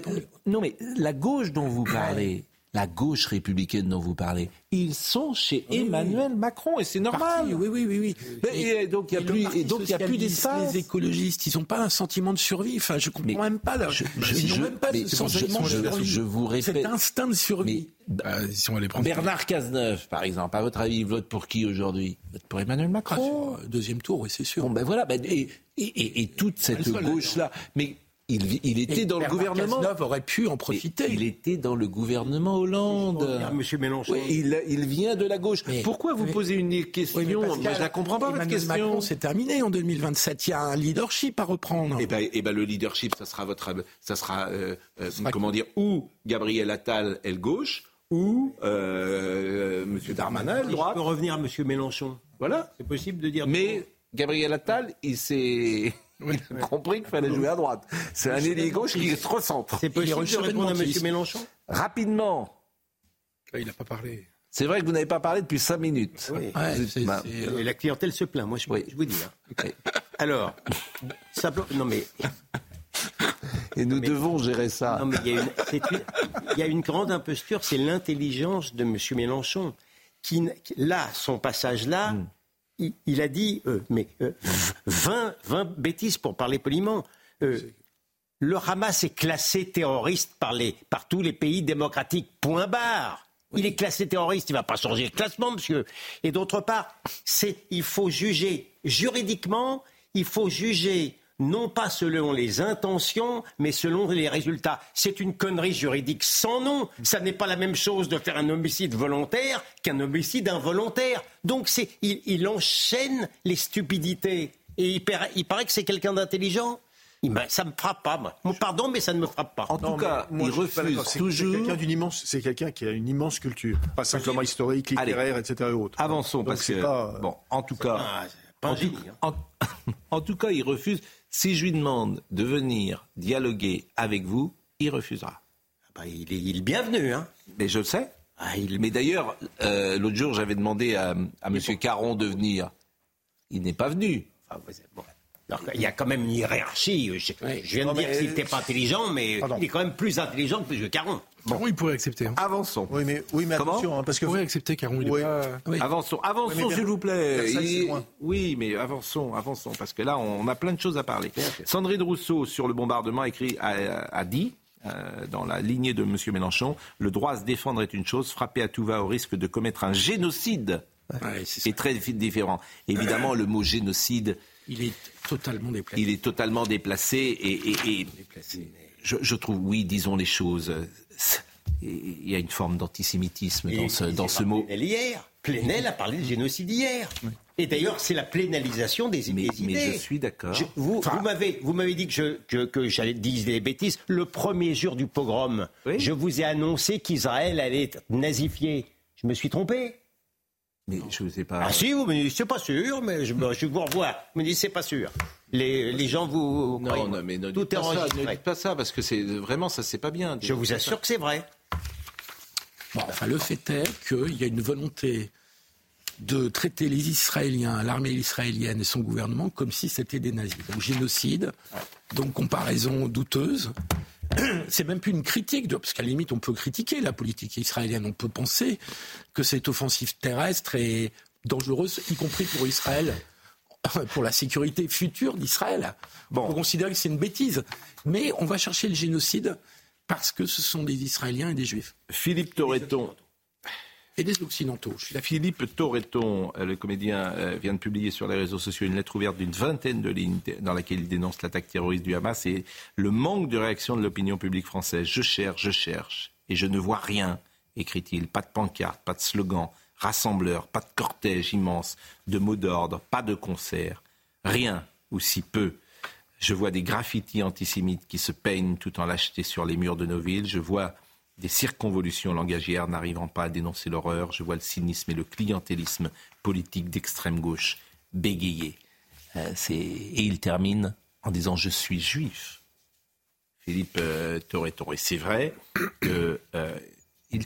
non, mais la gauche dont vous parlez, la gauche républicaine dont vous parlez, ils sont chez Emmanuel Macron et c'est normal. oui, oui, oui, oui. et donc il y a plus, et donc il y a plus d'espace. Les écologistes, ils n'ont pas un sentiment de survie. Enfin, je comprends même pas. Là. Je, ils n'ont même pas de sentiment de survie. Je vous répète. Cet instinct de survie. Bah, si on les prend Bernard Cazeneuve, par exemple, à votre avis, il vote pour qui aujourd'hui? Vote pour Emmanuel Macron. Ah, deuxième tour, oui, c'est sûr. Bon, ben voilà. Ben, et, et, et, toute cette gauche-là, mais il, était dans le gouvernement. aurait pu en profiter. Il était dans le gouvernement Hollande. Monsieur Mélenchon. il, vient de la gauche. Pourquoi vous posez une question Je ne la comprends pas, votre question. Macron, c'est terminé en 2027. Il y a un leadership à reprendre. Eh bien, eh ben, le leadership, ça sera, votre, ça sera, euh, euh, comment dire, ou Gabriel Attal, elle gauche, ou euh, Monsieur Darmanin, droite. Je peux revenir à Monsieur Mélenchon? Voilà. C'est possible de dire. Mais Gabriel Attal, il s'est il a compris qu'il fallait jouer à droite. C'est un ailier gauche qui se recentre. C'est possible de répondre à M. Mélenchon Rapidement. il n'a pas parlé. C'est vrai que vous n'avez pas parlé depuis cinq minutes. Oui. Euh, la clientèle se plaint, moi je, vous dis. Hein. Alors, non mais... Et nous devons gérer ça. Non, mais il, y a une, grande imposture, c'est l'intelligence de M. Mélenchon. Qui, là, son passage là, hmm il, a dit, euh, mais 20, euh, bêtises pour parler poliment. Euh, le Hamas est classé terroriste par, par tous les pays démocratiques. Point barre. Il est classé terroriste, il ne va pas changer le classement, monsieur. Et d'autre part, il faut juger juridiquement, il faut juger non pas selon les intentions, mais selon les résultats. C'est une connerie juridique sans nom. Ça n'est pas la même chose de faire un homicide volontaire qu'un homicide involontaire. Donc il, enchaîne les stupidités. Et il, paraît que c'est quelqu'un d'intelligent. ça me frappe pas, moi. Pardon, mais ça ne me frappe pas. En tout cas, il refuse toujours. C'est quelqu'un immense, c'est quelqu'un qui a une immense culture, pas simplement historique, littéraire, etc. Avançons, parce que bon, en tout cas, hein. [laughs] en, tout cas, il refuse. Si je lui demande de venir dialoguer avec vous, il refusera. Ah bah, il, est, il, bienvenu, hein. Mais je le sais. Ah, Mais d'ailleurs, euh, l'autre jour, j'avais demandé à, à M. Caron de venir. Il n'est pas venu. il y a quand même une hiérarchie. Je, viens de dire qu'il n'était pas intelligent, mais il est quand même plus intelligent que M. Caron. Bon. il pourrait accepter. Hein. Avançons. Oui, mais, oui, mais attention, hein, parce que... Il pourrait accepter, Caron. Il pas... Avançons, avançons s'il vous plaît. Oui, mais avançons, avançons, parce que là, on a plein de choses à parler. Sandrine Rousseau, sur le bombardement, écrit, a, dit euh, dans la lignée de M. Mélenchon, le droit à se défendre est une chose, frapper à tout va au risque de commettre un génocide est, très différent. Évidemment, le mot génocide... Il est totalement déplacé. Il est totalement déplacé et, Je, trouve, oui, disons les choses. Il y a une forme d'antisémitisme dans ce, dans ce mot. Hier, Plenel a parlé de génocide hier. Et d'ailleurs, c'est la plénalisation des, mais, idées. Mais je suis d'accord. Vous, vous m'avez dit que, je, que, j'allais dire des bêtises. Le premier jour du pogrom, je vous ai annoncé qu'Israël allait être nazifié. Je me suis trompé mais je ne sais pas. Ah si, vous me dites, c'est pas sûr, mais je, je vous revois. Vous me dites, c'est pas sûr. Les, les gens vous. Non, non, mais ne dites, pas ça, ne dites pas ça, parce que c'est vraiment, ça, c'est pas bien. Je vous assure que c'est vrai. Bon, enfin, le fait est qu'il y a une volonté de traiter les Israéliens, l'armée israélienne et son gouvernement comme si c'était des nazis. Donc génocide, donc comparaison douteuse. [clears throat] C'est même plus une critique, parce qu'à la limite on peut critiquer la politique israélienne, on peut penser que cette offensive terrestre est dangereuse, y compris pour Israël, [laughs] pour la sécurité future d'Israël. Bon. On peut considérer que c'est une bêtise. Mais on va chercher le génocide parce que ce sont des Israéliens et des Juifs. Philippe Torreton et des Occidentaux. Philippe Torreton, euh, le comédien, euh, vient de publier sur les réseaux sociaux une lettre ouverte d'une vingtaine de lignes dans laquelle il dénonce l'attaque terroriste du Hamas et le manque de réaction de l'opinion publique française. Je cherche, je cherche, et je ne vois rien, écrit-il. Pas de pancarte, pas de slogan, rassembleur, pas de cortège immense, de mots d'ordre, pas de concert. Rien, ou si peu. Je vois des graffitis antisémites qui se peignent tout en lâcheté sur les murs de nos villes. Je vois des circonvolutions langagières n'arrivant pas à dénoncer l'horreur. Je vois le cynisme et le clientélisme politique d'extrême gauche bégayer. Euh, et il termine en disant Je suis juif. Philippe euh, Et c'est vrai qu'il euh,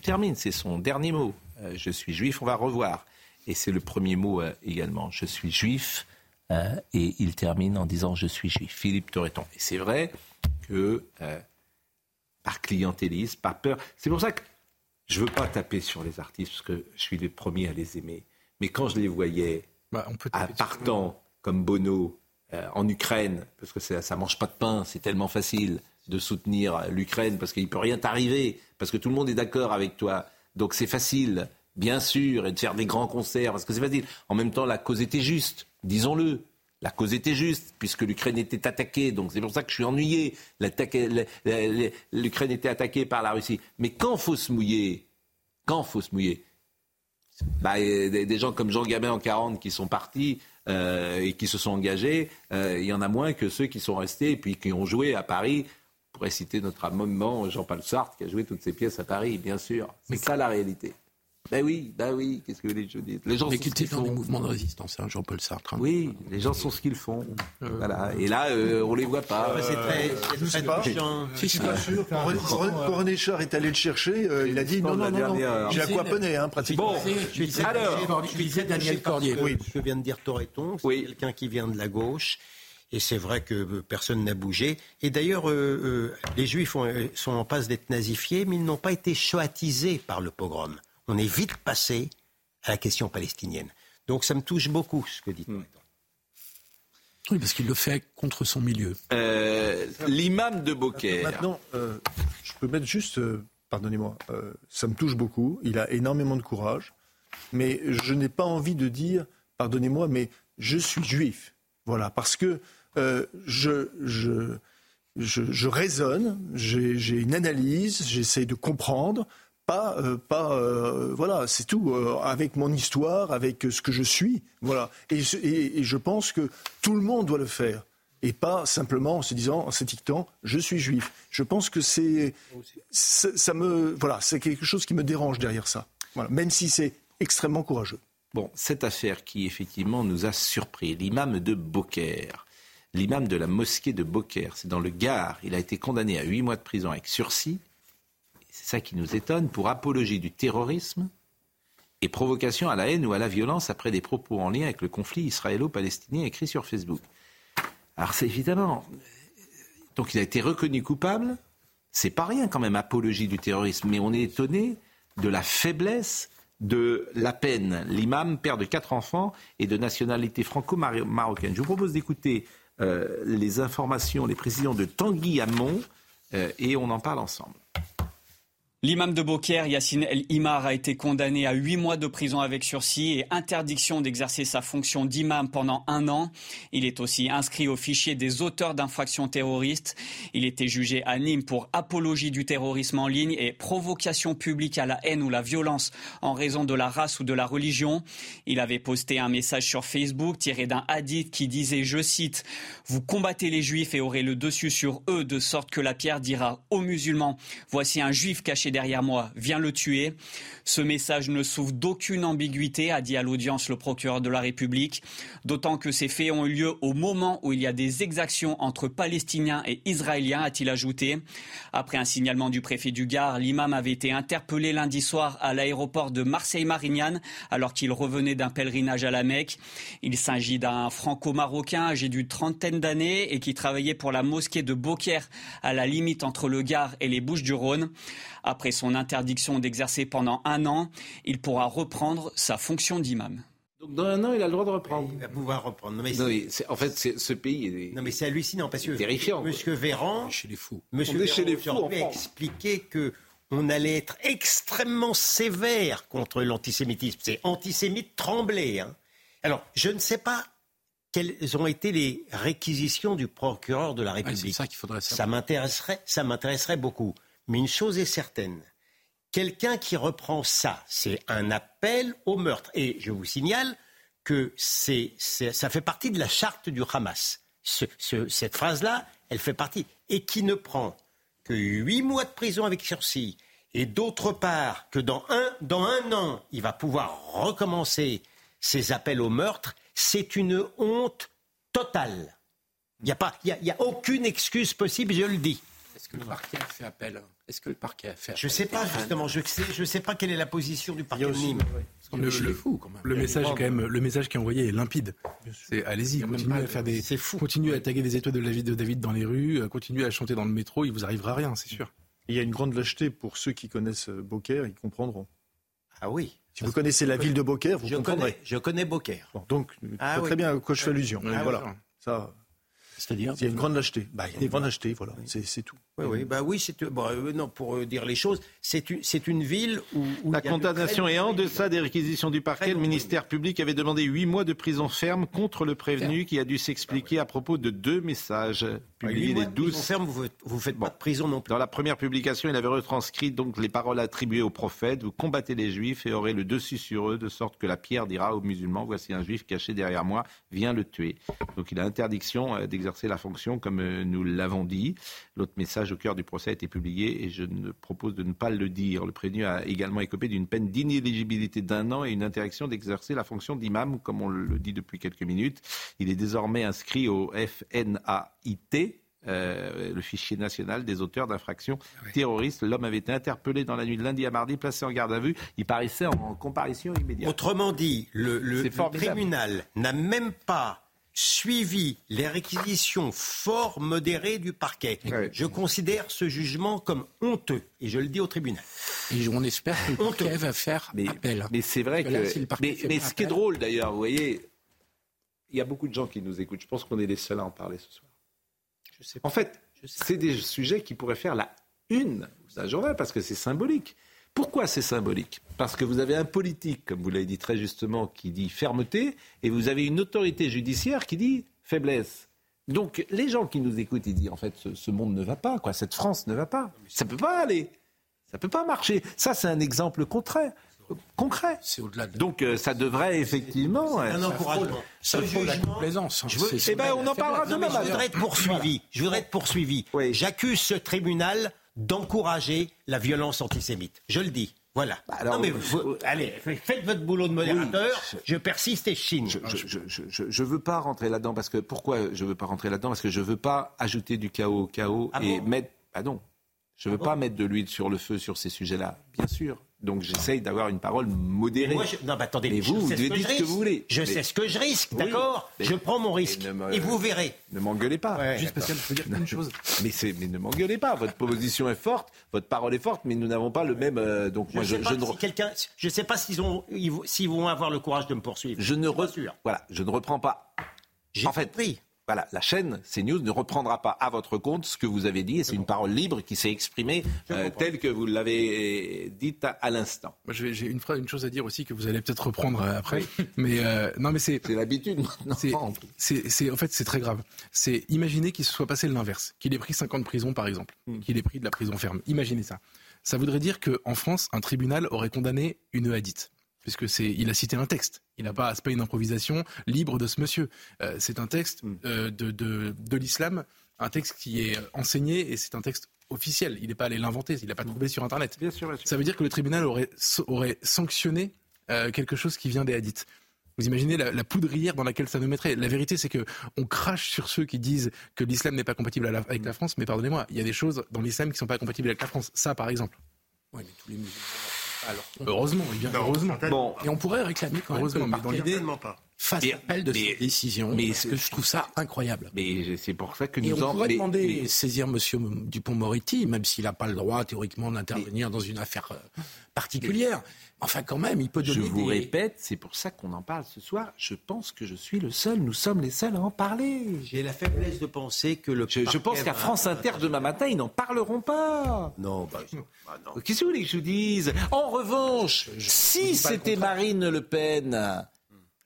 termine, c'est son dernier mot. Euh, je suis juif, on va revoir. Et c'est le premier mot également. Je suis juif. et il termine en disant Je suis juif. Philippe Torreton. Et c'est vrai que par clientélisme, par peur. C'est pour ça que je ne veux pas taper sur les artistes, parce que je suis le premier à les aimer. Mais quand je les voyais bah, partant comme Bono euh, en Ukraine, parce que ça ne mange pas de pain, c'est tellement facile de soutenir l'Ukraine, parce qu'il ne peut rien t'arriver, parce que tout le monde est d'accord avec toi. Donc c'est facile, bien sûr, et de faire des grands concerts, parce que c'est facile. En même temps, la cause était juste, disons-le. La cause était juste, puisque l'Ukraine était attaquée. Donc c'est pour ça que je suis ennuyé. L'Ukraine était attaquée par la Russie. Mais quand faut se mouiller, quand faut se mouiller, bah, des, gens comme Jean Gabin en 40 qui sont partis euh, et qui se sont engagés, euh, il y en a moins que ceux qui sont restés et puis qui ont joué à Paris. On pourrait citer notre amendement Jean-Paul Sartre qui a joué toutes ses pièces à Paris, bien sûr. C'est ça la réalité. Ben oui, ben oui, qu'est-ce que les gens disent Les gens Mais sont ce dans les mouvements de résistance, hein, Jean-Paul Sartre. Hein. Oui, les gens sont ce qu'ils font. Euh, voilà. Et là, euh, on les voit pas. c'est très, euh, très pas. Je suis pas sûr. Quand, René Char est allé le chercher, euh, il a dit non, non, non, non. J'ai aquaponé, hein, pratiquement. Bon, alors, je disais Daniel Cordier. Oui, je viens de dire Toreton, c'est oui. quelqu'un qui vient de la gauche. Et c'est vrai que personne n'a bougé. Et d'ailleurs, les Juifs sont en passe d'être nazifiés, mais ils n'ont pas été choatisés par le pogrom on est vite passé à la question palestinienne. Donc ça me touche beaucoup ce que dit hmm. Oui, parce qu'il le fait contre son milieu. Euh, l'imam de Beaucaire. Maintenant, euh, je peux mettre juste, euh, pardonnez-moi, ça me touche beaucoup. Il a énormément de courage. Mais je n'ai pas envie de dire, pardonnez-moi, mais je suis juif. Voilà, parce que je, je, je, raisonne, j'ai une analyse, j'essaie de comprendre pas, euh, pas euh, voilà, c'est tout, euh, avec mon histoire, avec ce que je suis, voilà. Et, et, je pense que tout le monde doit le faire, et pas simplement en se disant, en s'étiquetant, je suis juif. Je pense que c'est, ça me, voilà, c'est quelque chose qui me dérange derrière ça, voilà, même si c'est extrêmement courageux. Bon, cette affaire qui effectivement nous a surpris, l'imam de Beaucaire, l'imam de la mosquée de Beaucaire, c'est dans le Gard, il a été condamné à huit mois de prison avec sursis c'est ça qui nous étonne, pour apologie du terrorisme et provocation à la haine ou à la violence après des propos en lien avec le conflit israélo-palestinien écrit sur Facebook. Alors c'est évidemment. Donc il a été reconnu coupable. C'est pas rien quand même, apologie du terrorisme. Mais on est étonné de la faiblesse de la peine. L'imam, père de quatre enfants et de nationalité franco-marocaine. Je vous propose d'écouter euh, les informations, les précisions de Tanguy Hamon, et on en parle ensemble. L'imam de Beaucaire, Yassine El Imar, a été condamné à huit mois de prison avec sursis et interdiction d'exercer sa fonction d'imam pendant un an. Il est aussi inscrit au fichier des auteurs d'infractions terroristes. Il était jugé à Nîmes pour apologie du terrorisme en ligne et provocation publique à la haine ou la violence en raison de la race ou de la religion. Il avait posté un message sur Facebook tiré d'un hadith qui disait, je cite, Vous combattez les juifs et aurez le dessus sur eux de sorte que la pierre dira aux musulmans, voici un juif caché derrière moi, viens le tuer. Ce message ne souffre d'aucune ambiguïté, a dit à l'audience le procureur de la République, d'autant que ces faits ont eu lieu au moment où il y a des exactions entre Palestiniens et Israéliens, a-t-il ajouté. Après un signalement du préfet du Gard, l'imam avait été interpellé lundi soir à l'aéroport de Marseille-Marignane alors qu'il revenait d'un pèlerinage à la Mecque. Il s'agit d'un franco-marocain âgé d'une trentaine d'années et qui travaillait pour la mosquée de Beaucaire à la limite entre le Gard et les Bouches-du-Rhône. Après son interdiction d'exercer pendant un an, il pourra reprendre sa fonction d'imam. Donc dans un an, il a le droit de reprendre. Il va pouvoir reprendre. mais en fait, ce pays est. Non, mais c'est hallucinant parce que terrifiant. Monsieur Véran, chez les fous. Monsieur Véran, chez les fous, a expliqué que on allait être extrêmement sévère contre l'antisémitisme. C'est antisémite tremblé. Hein. Alors, je ne sais pas quelles ont été les réquisitions du procureur de la République. ça qu'il faudrait savoir. Ça m'intéresserait, ça m'intéresserait beaucoup. Mais une chose est certaine, quelqu'un qui reprend ça, c'est un appel au meurtre. Et je vous signale que c'est, ça fait partie de la charte du Hamas. cette phrase-là, elle fait partie. Et qui ne prend que huit mois de prison avec sursis, et d'autre part que dans un, an, il va pouvoir recommencer ses appels au meurtre, c'est une honte totale. Il n'y a, y a aucune excuse possible, je le dis. Est-ce que le parquet a fait appel Est-ce que le parquet a fait Je ne sais pas, justement. Je ne sais, je sais pas quelle est la position du parquet de Nîmes. Le, fou, quand même. le message, quand même, le message qui est envoyé est limpide. C'est allez-y, continuez à faire des, continuez à taguer des étoiles de David, de David dans les rues, euh, continuez à chanter dans le métro, il vous arrivera rien, c'est sûr. Il y a une grande lâcheté pour ceux qui connaissent euh, Beaucaire, ils comprendront. Ah oui. Si vous connaissez la ville de Beaucaire, vous je comprendrez. je connais Beaucaire. donc, ah très bien à quoi je fais allusion. voilà. Ça, c'est-à-dire Il y a une grande lâcheté. Bah, il y a une grande lâcheté, voilà. C'est tout. Oui, oui, bah oui, c'est bon, euh, non pour euh, dire les choses, c'est une, une ville où, la condamnation est en deçà des réquisitions du parquet. Le ministère public avait demandé huit mois de prison ferme contre le prévenu qui a dû s'expliquer à propos de deux messages publiés les 12 ferme, vous, vous faites pas de prison non plus. Dans la première publication, il avait retranscrit donc les paroles attribuées au prophète vous combattez les juifs et aurez le dessus sur eux de sorte que la pierre dira aux musulmans voici un juif caché derrière moi, viens le tuer. Donc il a interdiction euh, d'exercer la fonction comme nous l'avons dit. L'autre message au cœur du procès a été publié et je ne propose de ne pas le dire. Le prévenu a également écopé d'une peine d'inéligibilité d'un an et une interdiction d'exercer la fonction d'imam, comme on le dit depuis quelques minutes. Il est désormais inscrit au FNAIT, euh, le fichier national des auteurs d'infractions terroristes. L'homme avait été interpellé dans la nuit de lundi à mardi, placé en garde à vue. Il paraissait en comparution immédiate. Autrement dit, le, le tribunal n'a même pas suivi les réquisitions fort modérées du parquet. Je considère ce jugement comme honteux, et je le dis au tribunal. Et on espère que le parquet va faire appel. Mais c'est vrai que... mais, ce qui est drôle d'ailleurs, vous voyez, il y a beaucoup de gens qui nous écoutent. Je pense qu'on est les seuls à en parler ce soir. Je sais En fait, c'est des sujets qui pourraient faire la une d'un journal, parce que c'est symbolique. Pourquoi c'est symbolique? Parce que vous avez un politique, comme vous l'avez dit très justement, qui dit fermeté, et vous avez une autorité judiciaire qui dit faiblesse. Donc les gens qui nous écoutent, ils disent en fait ce, monde ne va pas, quoi, cette France ne va pas. Ça ne peut pas aller. Ça ne peut pas marcher. Ça, c'est un exemple concret. concret. C'est au-delà de... Donc euh, ça devrait effectivement... un encouragement. Ça faut la complaisance. Hein. eh ben, on en parlera demain. Je voudrais être poursuivi. Je voudrais être poursuivi. J'accuse ce tribunal d'encourager la violence antisémite. Je le dis. Voilà. Bah, non, mais allez, faites votre boulot de modérateur. je, persiste et chine. Je ne veux pas rentrer là-dedans parce que pourquoi je veux pas rentrer là-dedans? Parce que je veux pas ajouter du chaos au chaos ah et mettre. Ah non, je veux ah pas mettre de l'huile sur le feu sur ces sujets-là. Bien sûr, donc j'essaye d'avoir une parole modérée. Moi, Non, bah, attendez, mais vous, vous devez dire ce que vous voulez. Je sais ce que je risque, d'accord Je prends mon risque. Et, vous verrez. Ne m'engueulez pas. Juste parce que je peux dire une chose. [laughs] Mais, mais ne m'engueulez pas. Votre position est forte, votre parole est forte, mais nous n'avons pas le même. Euh, donc je moi, je, je, ne. quelqu'un, je sais pas s'ils ont, s'ils vont avoir le courage de me poursuivre. Je ne Voilà, je ne reprends pas. J'ai en fait, pris. Voilà, la chaîne CNews ne reprendra pas à votre compte ce que vous avez dit, et c'est une parole libre qui s'est exprimée euh, telle que vous l'avez dite à, l'instant. J'ai une, une, chose à dire aussi que vous allez peut-être reprendre euh, après, [laughs] mais euh, non, mais c'est l'habitude maintenant. C'est en fait c'est très grave. C'est imaginer qu'il se soit passé l'inverse, qu'il ait pris 50 de prison par exemple, hmm. qu'il ait pris de la prison ferme. Imaginez ça. Ça voudrait dire qu'en France, un tribunal aurait condamné une hadith puisque c'est, il a cité un texte. Il n'a pas, c'est pas une improvisation libre de ce monsieur. Euh, c'est un texte mm. euh, de, de, de l'islam, un texte qui est enseigné et c'est un texte officiel. Il n'est pas allé l'inventer, il n'a pas trouvé sur Internet. Bien sûr, Ça veut dire que le tribunal aurait, aurait sanctionné euh, quelque chose qui vient des hadiths. Vous imaginez la, poudrière dans laquelle ça nous mettrait. La vérité, c'est que on crache sur ceux qui disent que l'islam n'est pas compatible avec la France, mais pardonnez-moi, il y a des choses dans l'islam qui ne sont pas compatibles avec la France. Ça, par exemple. Oui, mais tous les musulmans alors, heureusement, bien heureusement. Bon. Et on pourrait réclamer quand même heureusement, que le pas. Fasse appel de cette décision. Mais parce que je trouve ça incroyable. Mais c'est pour ça que nous Et on pourrait demander saisir Monsieur Dupont-Moretti, même s'il n'a pas le droit théoriquement d'intervenir dans une affaire euh, particulière. Enfin, quand même, il peut donner. Je vous répète, c'est pour ça qu'on en parle ce soir. Je pense que je suis le seul. Nous sommes les seuls à en parler. J'ai la faiblesse de penser que le. Je, pense qu'à France Inter demain matin, ils n'en parleront pas. Non, bah, bah non. Qu'est-ce que vous voulez que je vous dise? En revanche, si c'était Marine Le Pen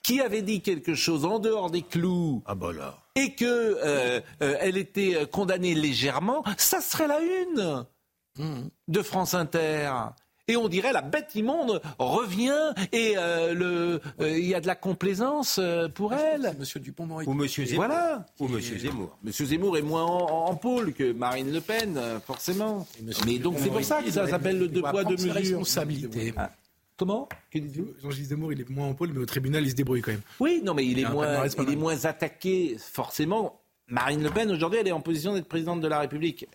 qui avait dit quelque chose en dehors des clous. Ah bah là. Et que euh, euh, elle était condamnée légèrement, ça serait la une hmm. de France Inter et on dirait la bête immonde revient et euh, le euh, il y a de la complaisance euh, pour elle. Monsieur Dupont-Moretti. Ou Monsieur Zemmour. Voilà. Ou Monsieur Zemmour. Monsieur Zemmour est moins en, pôle que Marine Le Pen, forcément. Mais donc c'est pour ça que ça s'appelle le deux poids deux mesures. Responsabilité. Ah. Comment Jean-Gilles Zemmour, il est moins en pôle, mais au tribunal, il se débrouille quand même. Oui, non, mais il, est, moins, il est moins attaqué, forcément. Marine Le Pen, aujourd'hui, elle est en position d'être présidente de la République.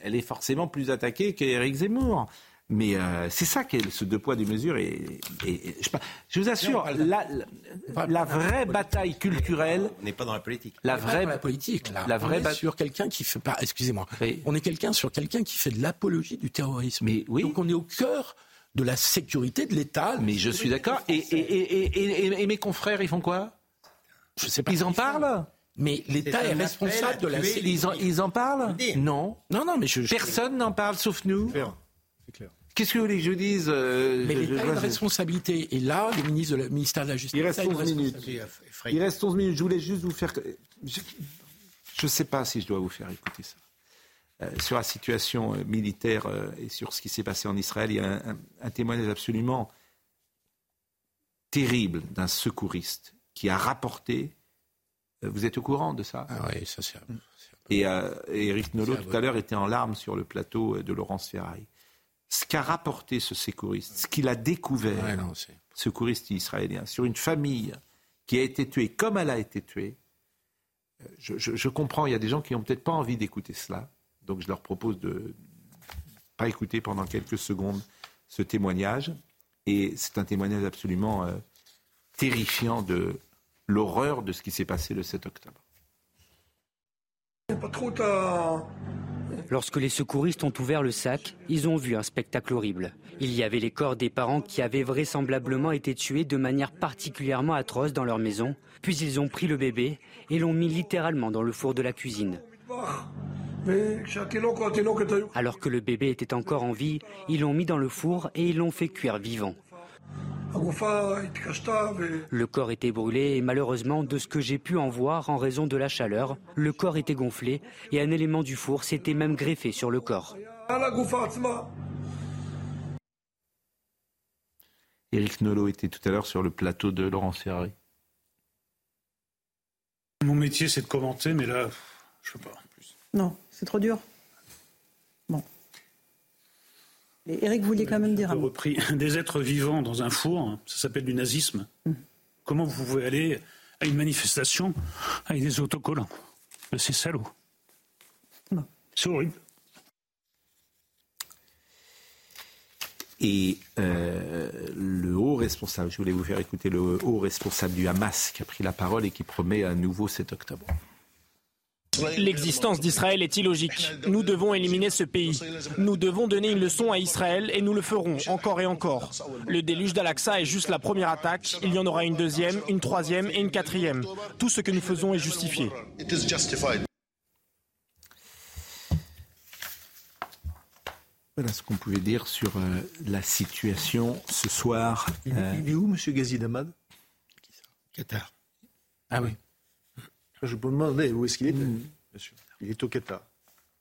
Elle est forcément plus attaquée qu'Éric Zemmour. Mais euh, c'est ça est ce deux poids deux mesures. Et, je, vous assure, la, vraie bataille culturelle. On n'est pas dans la politique. La vraie la politique. Là. La vraie on est sur quelqu'un qui fait pas. Excusez-moi. On est quelqu'un sur quelqu'un qui fait de l'apologie du terrorisme. Mais oui. Donc on est au cœur de la sécurité de l'État. Mais je suis d'accord. Et, et, mes confrères, ils font quoi? Je sais pas. Ils en parlent? Mais l'État est, responsable de la sécurité. Ils en, ils en parlent Non. Non, non, mais je, Personne n'en parle sauf nous. C'est clair. Qu'est-ce que vous voulez que je dise euh, Mais l'État a une responsabilité. Et là, le ministre du ministère de la Justice. Il reste 11 minutes. Il reste 11 minutes. Je voulais juste vous faire. Je ne sais pas si je dois vous faire écouter ça. Euh, sur la situation euh, militaire et sur ce qui s'est passé en Israël, il y a un, témoignage absolument terrible d'un secouriste qui a rapporté. vous êtes au courant de ça? Ah Oui, ça c'est. Et, et Eric Nolot, tout à l'heure, était en larmes sur le plateau de Laurence Ferraille ce qu'a rapporté ce secouriste, ce qu'il a découvert, secouriste israélien, sur une famille qui a été tuée comme elle a été tuée, euh, je, comprends, il y a des gens qui n'ont peut-être pas envie d'écouter cela, donc je leur propose de ne pas écouter pendant quelques secondes ce témoignage, et c'est un témoignage absolument euh, terrifiant de l'horreur de ce qui s'est passé le 7 octobre. Lorsque les secouristes ont ouvert le sac, ils ont vu un spectacle horrible. Il y avait les corps des parents qui avaient vraisemblablement été tués de manière particulièrement atroce dans leur maison, puis ils ont pris le bébé et l'ont mis littéralement dans le four de la cuisine. Alors que le bébé était encore en vie, ils l'ont mis dans le four et ils l'ont fait cuire vivant. Le corps était brûlé et malheureusement, de ce que j'ai pu en voir en raison de la chaleur, le corps était gonflé et un élément du four s'était même greffé sur le corps. Éric Nolot était tout à l'heure sur le plateau de Laurent. Mon métier, c'est de commenter, mais là, je ne peux pas. Plus. Non, c'est trop dur. Eric, vous vouliez quand même dire un mot. repris des êtres vivants dans un four, ça s'appelle du nazisme. Mm. Comment vous pouvez aller à une manifestation avec des autocollants? Ben, C'est salaud. C'est horrible. Et euh, le haut responsable, je voulais vous faire écouter le haut responsable du Hamas qui a pris la parole et qui promet un nouveau 7 octobre. L'existence d'Israël est illogique. Nous devons éliminer ce pays. Nous devons donner une leçon à Israël et nous le ferons encore et encore. Le déluge d'Al-Aqsa est juste la première attaque. Il y en aura une deuxième, une troisième et une quatrième. Tout ce que nous faisons est justifié. Voilà ce qu'on pouvait dire sur euh, la situation ce soir. Il, est où, M. Ghazi Damad Qatar. Ah oui. Je peux demander où est-ce qu'il est. Mm. Il est au Qatar.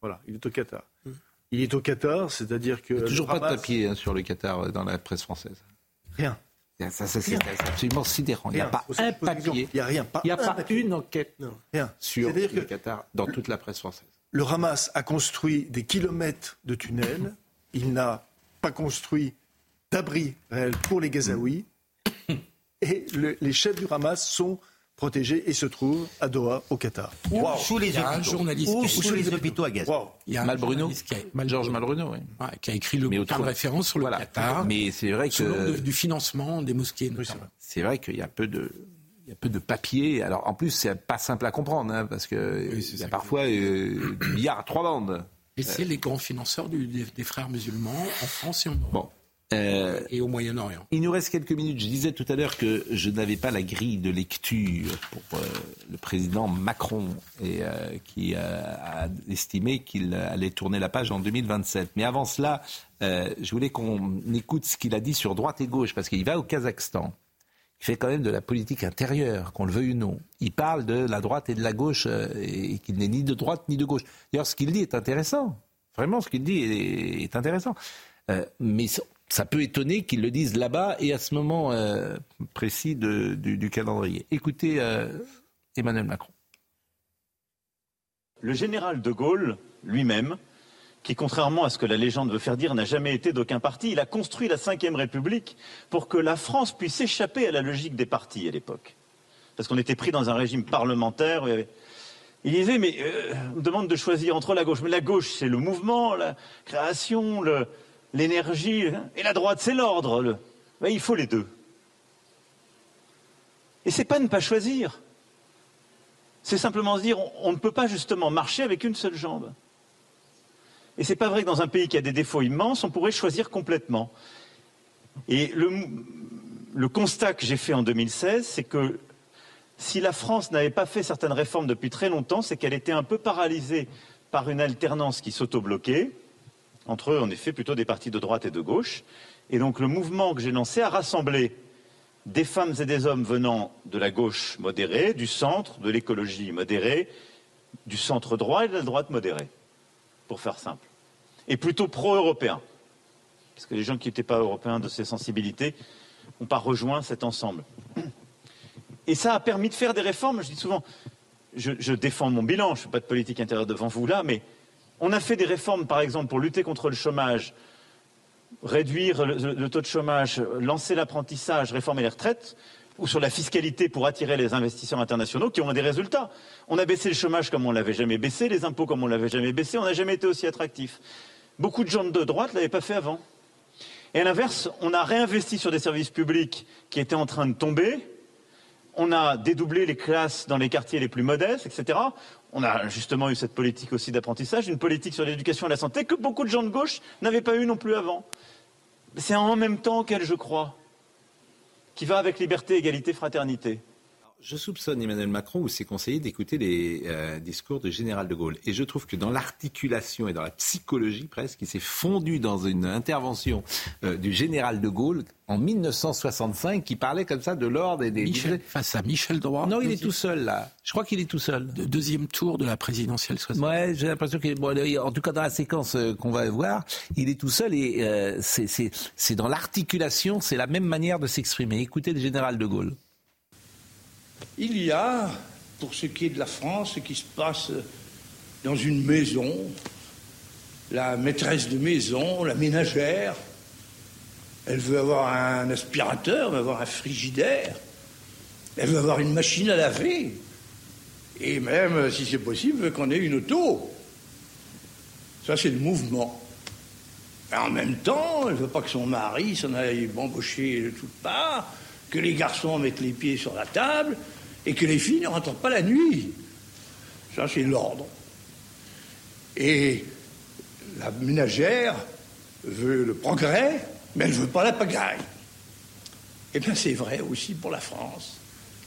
Voilà, il est au Qatar. Mm. Il est au Qatar, c'est-à-dire que. Il n'y a toujours pas de papier hein, sur le Qatar euh, dans la presse française. Rien. Ça, c'est absolument sidérant. Il n'y a pas un papier. Il n'y a rien. il n'y a pas une enquête rien. sur le Qatar dans toute la presse française. Le Hamas a construit des kilomètres de tunnels. Il n'a pas construit d'abri réel pour les Gazaouis. Et les chefs du Hamas sont protégé et se trouve à Doha, au Qatar. Sous les hôpitaux. Un journaliste sous les hôpitaux à Gaza. Il y a Malbruno, Georges Malbruno, oui. qui a écrit le bouquin de référence sur le Qatar. Mais c'est vrai que du financement des mosquées. c'est vrai qu'il y a peu de il y a peu de papier. Alors en plus, c'est pas simple à comprendre hein, parce que il y a parfois euh, des milliards à trois bandes. Et c'est les grands financeurs des, des, frères musulmans en France et en Europe. Bon. Euh, et au Moyen-Orient. Il nous reste quelques minutes. Je disais tout à l'heure que je n'avais pas la grille de lecture pour euh, le président Macron et euh, qui a estimé qu'il allait tourner la page en 2027. Mais avant cela, je voulais qu'on écoute ce qu'il a dit sur droite et gauche parce qu'il va au Kazakhstan. Il fait quand même de la politique intérieure, qu'on le veuille ou non. Il parle de la droite et de la gauche et qu'il n'est ni de droite ni de gauche. D'ailleurs, ce qu'il dit est intéressant. Vraiment, ce qu'il dit est, est intéressant. mais ça peut étonner qu'ils le disent là-bas et à ce moment euh, précis du, calendrier. Écoutez euh, Emmanuel Macron. Le général de Gaulle lui-même, qui contrairement à ce que la légende veut faire dire, n'a jamais été d'aucun parti, il a construit la Ve République pour que la France puisse échapper à la logique des partis à l'époque. Parce qu'on était pris dans un régime parlementaire. Il disait, mais euh, on demande de choisir entre la gauche. Mais la gauche, c'est le mouvement, la création, le, l'énergie, et la droite, c'est l'ordre. Il faut les deux. Et c'est pas ne pas choisir. C'est simplement se dire, on, ne peut pas justement marcher avec une seule jambe. Et c'est pas vrai que dans un pays qui a des défauts immenses, on pourrait choisir complètement. Et le, le constat que j'ai fait en 2016, c'est que si la France n'avait pas fait certaines réformes depuis très longtemps, c'est qu'elle était un peu paralysée par une alternance qui s'auto-bloquait entre eux, en effet, plutôt des partis de droite et de gauche. Et donc le mouvement que j'ai lancé a rassemblé des femmes et des hommes venant de la gauche modérée, du centre, de l'écologie modérée, du centre droit et de la droite modérée, pour faire simple. Et plutôt pro-européens. Parce que les gens qui n'étaient pas européens de ces sensibilités n'ont pas rejoint cet ensemble. Et ça a permis de faire des réformes. Je dis souvent, je, je défends mon bilan, je ne fais pas de politique intérieure devant vous là, mais on a fait des réformes, par exemple, pour lutter contre le chômage, réduire le, taux de chômage, lancer l'apprentissage, réformer les retraites, ou sur la fiscalité pour attirer les investisseurs internationaux qui ont des résultats. On a baissé le chômage comme on l'avait jamais baissé, les impôts comme on l'avait jamais baissé, on n'a jamais été aussi attractif. Beaucoup de gens de droite ne l'avaient pas fait avant. Et à l'inverse, on a réinvesti sur des services publics qui étaient en train de tomber. On a dédoublé les classes dans les quartiers les plus modestes, etc on a justement eu cette politique aussi d'apprentissage, une politique sur l'éducation et la santé que beaucoup de gens de gauche n'avaient pas eu non plus avant. C'est en même temps qu'elle, je crois, qui va avec liberté, égalité, fraternité. Je soupçonne Emmanuel Macron ou ses conseillers d'écouter les euh, discours du général de Gaulle. Et je trouve que dans l'articulation et dans la psychologie presque, il s'est fondu dans une intervention euh, du général de Gaulle en 1965 qui parlait comme ça de l'ordre et des... Michel, face à Michel Droit. Non, il est tout seul là. Je crois qu'il est tout seul. deuxième tour de la présidentielle 65. Ouais, j'ai l'impression qu'il bon, en tout cas dans la séquence euh, qu'on va voir, il est tout seul et c'est dans l'articulation, c'est la même manière de s'exprimer. Écoutez le général de Gaulle. Il y a, pour ce qui est de la France, ce qui se passe dans une maison, la maîtresse de maison, la ménagère, elle veut avoir un aspirateur, elle veut avoir un frigidaire, elle veut avoir une machine à laver, et même, si c'est possible, qu'on ait une auto. Ça, c'est le mouvement. En même temps, elle veut pas que son mari s'en aille bambocher de toutes parts, que les garçons mettent les pieds sur la table et que les filles ne rentrent pas la nuit. Ça, c'est l'ordre. Et la ménagère veut le progrès, mais elle ne veut pas la pagaille. Eh bien, c'est vrai aussi pour la France.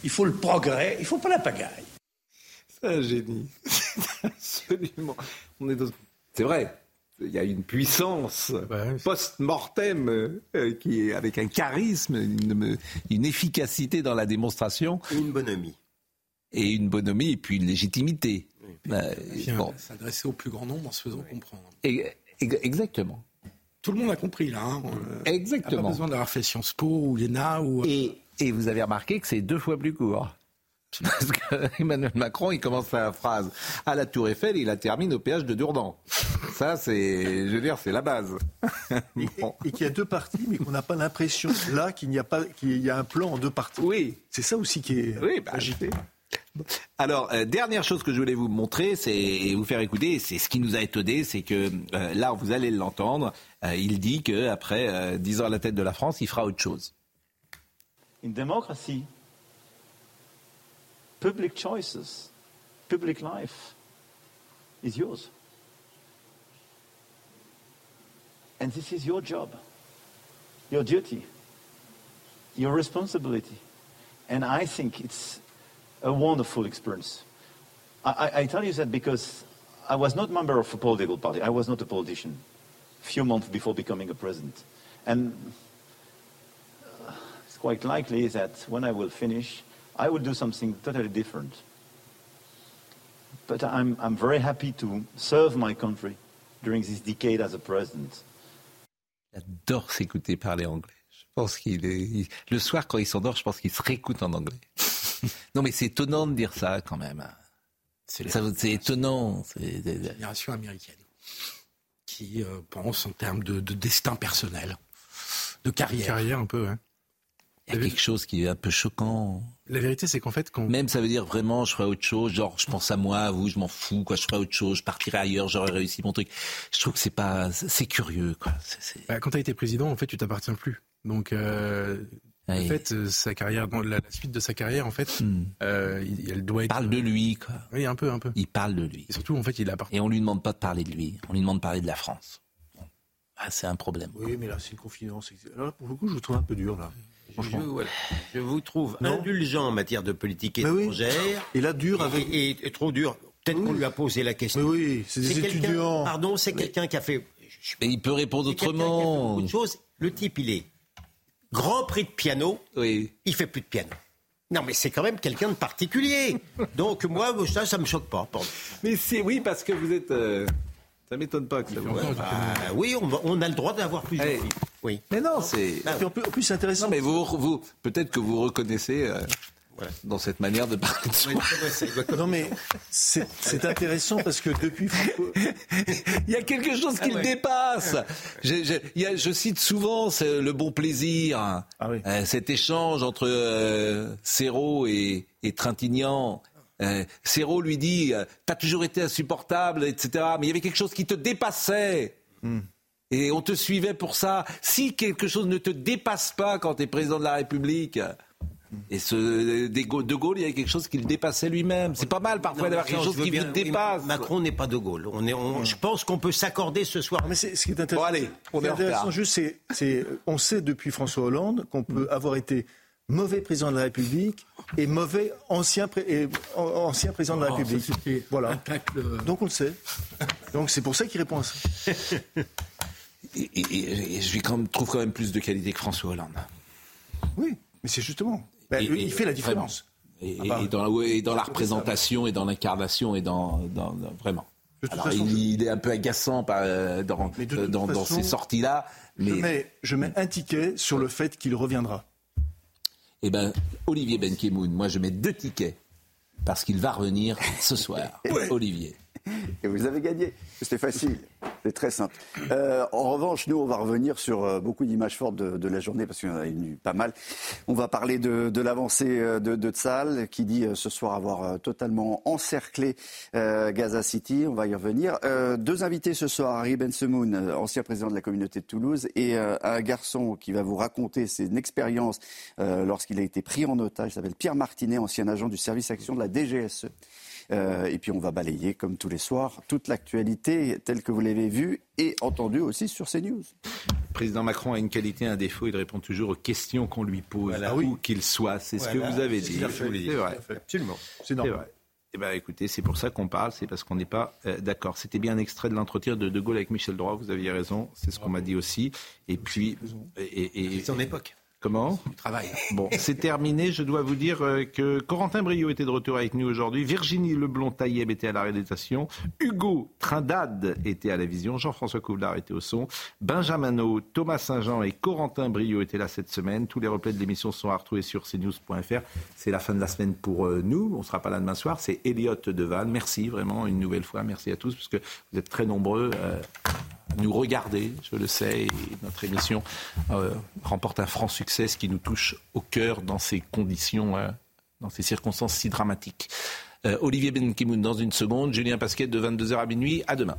Il faut le progrès, il ne faut pas la pagaille. C'est un génie. [laughs] C'est vrai. Il y a une puissance post-mortem euh, qui est avec un charisme, une, efficacité dans la démonstration. Et une bonhomie. Et une bonhomie et puis une légitimité. Bah, S'adresser au plus grand nombre en se faisant comprendre. exactement. Tout le monde a compris là. Hein. Exactement. Pas besoin d'avoir fait Sciences Po ou l'ENA ou. Et, et vous avez remarqué que c'est deux fois plus court. [laughs] Parce qu'Emmanuel Macron, il commence sa phrase à la Tour Eiffel et il la termine au péage de Durdan. [laughs] Ça, c'est, je veux dire, c'est la base. [laughs] Et, qu'il y a deux parties, mais qu'on n'a pas l'impression là qu'il n'y a pas, qu'il y a un plan en deux parties. Oui. C'est ça aussi qui est oui, bah, agité. Alors, euh, dernière chose que je voulais vous montrer, c'est et vous faire écouter, c'est ce qui nous a étonné, c'est que euh, là, vous allez l'entendre, euh, il dit qu'après 10 ans à la tête de la France, il fera autre chose. Une démocratie public choices, public life is yours. And this is your job, your duty, your responsibility. And I think it's a wonderful experience. I, I, tell you that because I was not a member of a political party. I was not a politician a few months before becoming a president. And uh, it's quite likely that when I will finish, I would do something totally different. But I'm, I'm very happy to serve my country during this decade as a president. J'adore s'écouter parler anglais. Je pense qu'il est. Le soir, quand il s'endort, je pense qu'il se réécoute en anglais. [laughs] non, mais c'est étonnant de dire ça quand même. C'est étonnant. C'est génération américaine qui euh, pense en termes de, de, destin personnel, de carrière. Carrière un peu, hein. Il y a quelque chose qui est un peu choquant. La vérité, c'est qu'en fait, quand... Même ça veut dire vraiment, je ferai autre chose, genre, je pense à moi, à vous, je m'en fous, quoi, je ferai autre chose, je partirai ailleurs, j'aurai réussi mon truc. Je trouve que c'est pas, c'est curieux, quoi. Bah, quand tu as été président, en fait, tu t'appartiens plus. Donc, euh, en fait, euh, sa carrière, dans la, suite de sa carrière, en fait, hmm. euh, elle doit être. Il parle de lui, quoi. Oui, un peu, un peu. Il parle de lui. Et surtout, en fait, il appartient. Et on lui demande pas de parler de lui, on lui demande de parler de la France. Ah, c'est un problème. Oui, mais là, c'est une confidence. Alors, pour le coup, je vous trouve un peu dur, là. Je, vous trouve indulgent en matière de politique étrangère. Et là, dur avec. Et, trop dur. Peut-être qu'on lui a posé la question. Mais oui, c'est des étudiants. Pardon, c'est quelqu'un qui a fait. Mais il peut répondre autrement. Le type, il est grand prix de piano. Oui. Il fait plus de piano. Non, mais c'est quand même quelqu'un de particulier. Donc moi, ça, ça me choque pas. Mais c'est oui parce que vous êtes. Euh, ça m'étonne pas que ça vous. Bah, oui, on, a le droit d'avoir plusieurs vies. Oui. Mais non, c'est. Ah, en plus, c'est intéressant. Non, mais vous, vous peut-être que vous reconnaissez. Euh, dans cette manière de parler de soi. non mais c'est intéressant parce que depuis [laughs] il y a quelque chose qui le ah dépasse. Je, je, cite souvent le bon plaisir, ah euh, cet échange entre euh, et, et Trintignant. Euh, lui dit euh, T'as toujours été insupportable, etc. Mais il y avait quelque chose qui te dépassait. Hmm. Et on te suivait pour ça. Si quelque chose ne te dépasse pas quand tu es président de la République, et ce, de Gaulle, il y avait quelque chose qui le dépassait lui-même. C'est pas mal parfois d'avoir quelque chose qui le dépasse. Macron n'est pas de Gaulle. On est, je pense qu'on peut s'accorder ce soir. Mais ce qui est intéressant, allez, on est intéressant juste, c'est, on sait depuis François Hollande qu'on peut avoir été mauvais président de la République et mauvais ancien, ancien président de la oh, République. voilà. Donc on le sait. Donc c'est pour ça qu'il répond à ça. [laughs] et, je quand même, trouve quand même plus de qualité que François Hollande. Oui, mais c'est justement. Ben, il fait la différence. Et, ah bah. dans, la représentation et dans l'incarnation et dans, vraiment. il, est un peu agaçant euh, dans, dans, ces sorties-là. Mais... Je, mets, je mets un ticket sur le fait qu'il reviendra. Eh bien, Olivier Benkemoun, moi je mets deux tickets parce qu'il va revenir ce soir. [laughs] Olivier. Et vous avez gagné. C'était facile. C'est très simple. Euh, en revanche, nous, on va revenir sur euh, beaucoup d'images fortes de, la journée, parce qu'il y en a eu pas mal. On va parler de, l'avancée euh, de, de Tsal, qui dit ce soir avoir totalement encerclé Gaza City. On va y revenir. deux invités ce soir, Harry Bensemoun, ancien président de la communauté de Toulouse, et un garçon qui va vous raconter ses expériences lorsqu'il a été pris en otage. Il s'appelle Pierre Martinet, ancien agent du service action de la DGSE. Et puis on va balayer, comme tous les soirs, toute l'actualité telle que vous l'avez vue et entendue aussi sur CNews. Le président Macron a une qualité, un défaut, il répond toujours aux questions qu'on lui pose, où qu'il soit. C'est ce que vous avez dit. C'est vrai. Absolument. C'est normal. Eh ben, écoutez, c'est pour ça qu'on parle, c'est parce qu'on n'est pas euh, d'accord. C'était bien un extrait de l'entretien de De Gaulle avec Michel Droit, vous aviez raison, c'est ce qu'on m'a dit aussi. Et puis, et, et, c'est en époque. Comment Du travail. [laughs] Bon, c'est terminé. Je dois vous dire euh, que Corentin Brio était de retour avec nous aujourd'hui. Virginie Leblond-Taïeb était à la réalisation. Hugo Trindade était à la vision. Jean-François Couvlar était au son. Benjamin Thomas Saint-Jean et Corentin Brio étaient là cette semaine. Tous les replays de l'émission sont à retrouver sur cnews.fr. C'est la fin de la semaine pour euh, nous. On ne sera pas là demain soir. C'est Elliot Deval. Merci vraiment une nouvelle fois. Merci à tous parce que vous êtes très nombreux. Euh, nous regarder, je le sais, notre émission euh, remporte un franc succès, ce qui nous touche au cœur dans ces conditions, euh, dans ces circonstances si dramatiques. Euh, Olivier Benkimoun dans une seconde, Julien Pasquet de 22h à minuit, à demain.